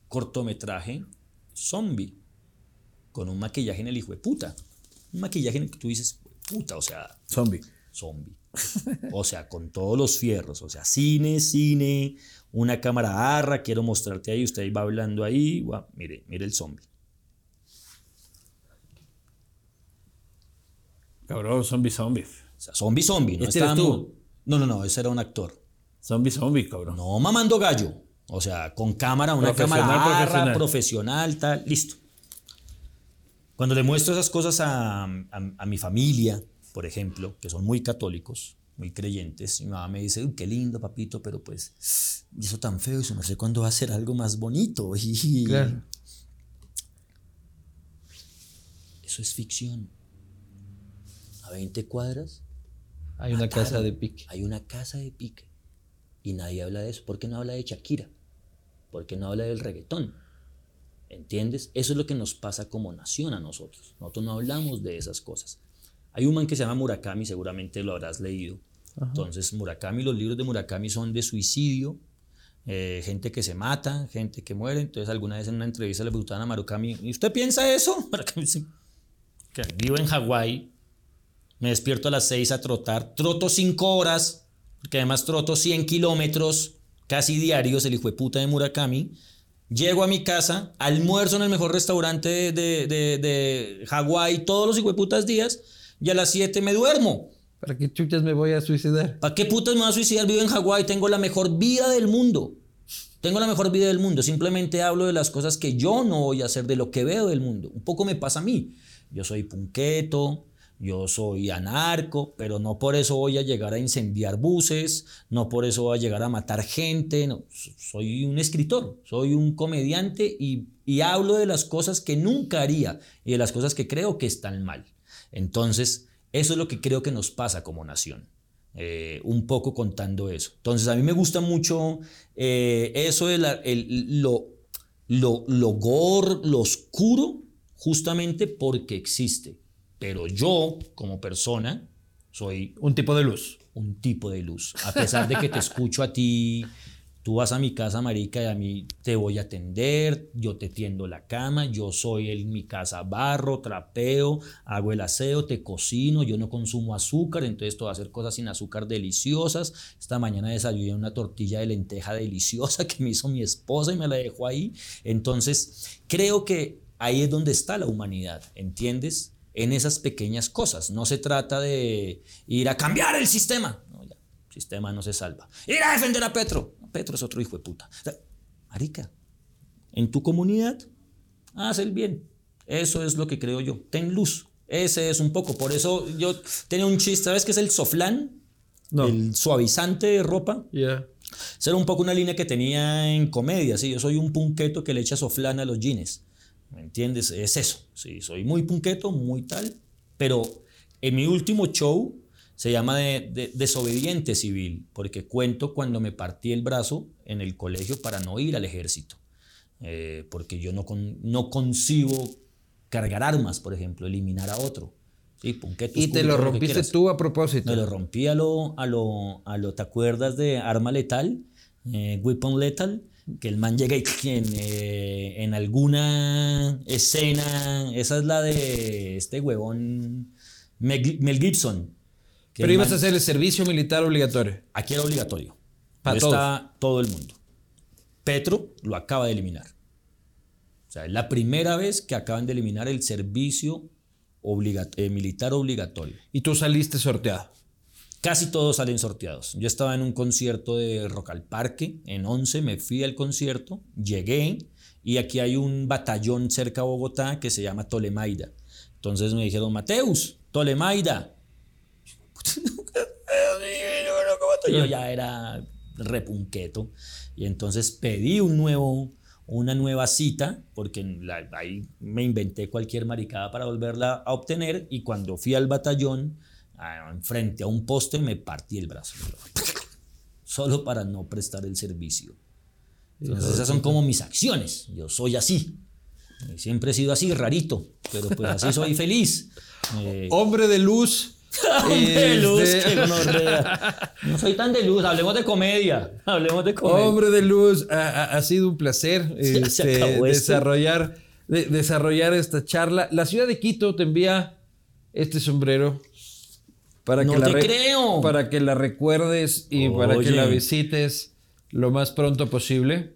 cortometraje zombie con un maquillaje en el hijo de puta. Un maquillaje en el que tú dices, puta, o sea,
Zombie.
zombie. O sea, con todos los fierros. O sea, cine, cine, una cámara arra, quiero mostrarte ahí, usted va hablando ahí. mire, mire el zombie.
Cabrón, zombie, zombie.
O sea, zombie, zombie. No,
¿Este eres
estábamos-
tú?
no, no, no, ese era un actor.
Zombie, zombie, cabrón.
No mamando gallo. O sea, con cámara, una
Profesional,
cámara arra,
profesional.
profesional, tal, listo. Cuando le muestro esas cosas a, a- a mi familia, por ejemplo, que son muy católicos, muy creyentes, mi mamá me dice, "Uy, qué lindo, papito, pero pues, y eso tan feo, eso no sé cuándo va a ser algo más bonito.
Claro.
Eso es ficción. A 20 cuadras
Hay una casa de pique.
hay una casa de pique y nadie habla de eso. ¿Por qué no habla de Shakira? ¿Por qué no habla del reggaetón? ¿Entiendes? Eso es lo que nos pasa como nación a nosotros. Nosotros no hablamos de esas cosas. Hay un man que se llama Murakami, seguramente lo habrás leído. Entonces, Murakami, los libros de Murakami son de suicidio, eh, gente que se mata, gente que muere. Entonces, alguna vez en una entrevista le preguntaban a Murakami, ¿y usted piensa eso? Murakami dice, que vivo en Hawái, me despierto a las 6 a trotar, troto 5 horas, porque además troto 100 kilómetros casi diarios, el hijo de puta de Murakami. Llego a mi casa, almuerzo en el mejor restaurante de, de, de- de Hawái todos los hijueputas días y a las 7 me duermo.
¿Para qué chuchas me voy a suicidar?
¿Para qué putas me voy a suicidar? Vivo en Hawái, tengo la mejor vida del mundo. Tengo la mejor vida del mundo. Simplemente hablo de las cosas que yo no voy a hacer, de lo que veo del mundo. Un poco me pasa a mí. Yo soy punqueto, yo soy anarco, pero no por eso voy a llegar a incendiar buses, no por eso voy a llegar a matar gente. Soy un escritor, soy un comediante y, hablo de las cosas que nunca haría y de las cosas que creo que están mal. Entonces, eso es lo que creo que nos pasa como nación. eh, un poco contando eso. Entonces, a mí me gusta mucho eh, eso de lo, lo oscuro, justamente porque existe. Pero yo, como persona, soy
Un tipo de luz.
un tipo de luz. A pesar de que te escucho a ti, tú vas a mi casa, marica, y a mí te voy a atender, yo te tiendo la cama, yo soy en mi casa barro, trapeo, hago el aseo, te cocino, yo no consumo azúcar, entonces te voy a hacer cosas sin azúcar deliciosas. Esta mañana desayuné una tortilla de lenteja deliciosa que me hizo mi esposa y me la dejó ahí. Entonces, creo que ahí es donde está la humanidad, ¿entiendes? En esas pequeñas cosas. No se trata de ir a cambiar el sistema. No, ya, el sistema no se salva. Ir a defender a Petro. Petro es otro hijo de puta. O sea, marica, en tu comunidad, haz el bien. Eso es lo que creo yo. Ten luz. Ese es un poco. Por eso yo tenía un chiste. ¿Sabes qué es el soflán?
No.
El suavizante de ropa.
Ya.
Esa era un poco una línea que tenía en comedia, ¿sí? Yo soy un punqueto que le echa soflana a los jeans. ¿Me entiendes? Es eso. Sí, soy muy punqueto, muy tal. Pero en mi último show se llama de, de- Desobediente Civil, porque cuento cuando me partí el brazo en el colegio para no ir al ejército. Eh, porque yo no, con- no concibo cargar armas, por ejemplo, eliminar a otro. Sí, punquetos,
Y te lo rompiste tú a propósito.
Me lo rompí a lo, a lo, a lo, ¿te acuerdas de Arma Letal? Eh, Weapon Lethal, que el man llega y en, eh, en alguna escena, esa es la de este huevón Mel, Gibson. que
Pero ibas
man-
a hacer el servicio militar obligatorio.
Aquí era obligatorio.
Pa'
No
todos.
está todo el mundo. Petro lo acaba de eliminar. O sea, es la primera vez que acaban de eliminar el servicio eh, militar obligatorio.
Y tú saliste sorteado.
Casi todos salen sorteados. Yo estaba en un concierto de Rock al Parque, en 11, me fui al concierto, llegué y aquí hay un batallón cerca de Bogotá que se llama Tolemaida. Entonces me dijeron, Mateus, Tolemaida. Yo ya era repunqueto y entonces pedí un nuevo, una nueva cita porque ahí me inventé cualquier maricada para volverla a obtener y cuando fui al batallón ah, frente a un poste me partí el brazo solo para no prestar el servicio. Entonces esas son como mis acciones. Yo soy así. Y Siempre he sido así, rarito, pero pues así soy feliz. Eh,
Hombre de luz.
Hombre de luz,
este,
qué gonorrea. No soy tan de luz, hablemos de comedia. Hablemos de comedia.
Hombre de luz, ha, sido un placer
se
este, de- desarrollar esta charla. La ciudad de Quito te envía este sombrero para
No
que la
te creo.
para que la recuerdes y para que la visites lo más pronto posible.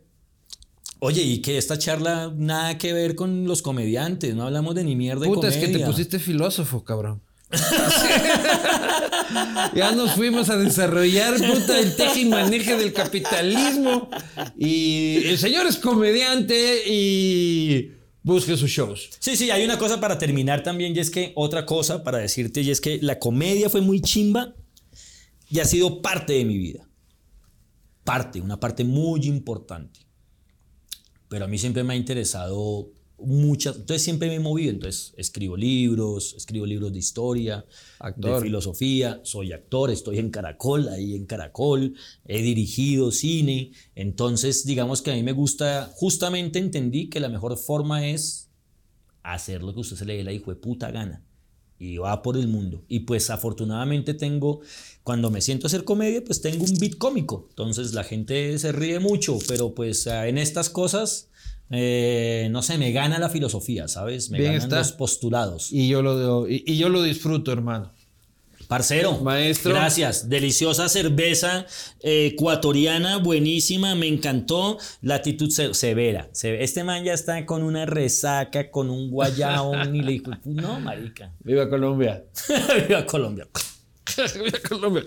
Oye, y que esta charla nada que ver con los comediantes, no hablamos de ni mierda de
Puta, es que te
comedia.
pusiste filósofo, cabrón. ya nos fuimos a desarrollar puta, el teje y maneje del capitalismo. Y el señor es comediante y busque sus shows.
Sí, sí, hay una cosa para terminar también, y es que otra cosa para decirte, y es que la comedia fue muy chimba y ha sido parte de mi vida. Parte, una parte muy importante. Pero a mí siempre me ha interesado muchas, entonces siempre me he movido, entonces escribo libros, escribo libros de historia,
Actor.
de filosofía, soy actor, estoy en Caracol, ahí en Caracol, he dirigido cine, entonces digamos que a mí me gusta, justamente entendí que la mejor forma es hacer lo que usted se le dé la hijo de puta gana. Y va por el mundo. Y pues afortunadamente tengo, cuando me siento a hacer comedia, pues tengo un beat cómico. Entonces la gente se ríe mucho, pero pues ah, en estas cosas, eh, no sé, me gana la filosofía, ¿sabes? Me
Bien
ganan
está.
los postulados.
Y yo lo, y, y yo lo disfruto, hermano.
Parcero,
Maestro.
Gracias. Deliciosa cerveza eh, ecuatoriana, buenísima, me encantó. Latitud se- severa. Se- Este man ya está con una resaca, con un guayabón y le dijo, no, marica.
Viva Colombia.
Viva Colombia.
Viva Colombia.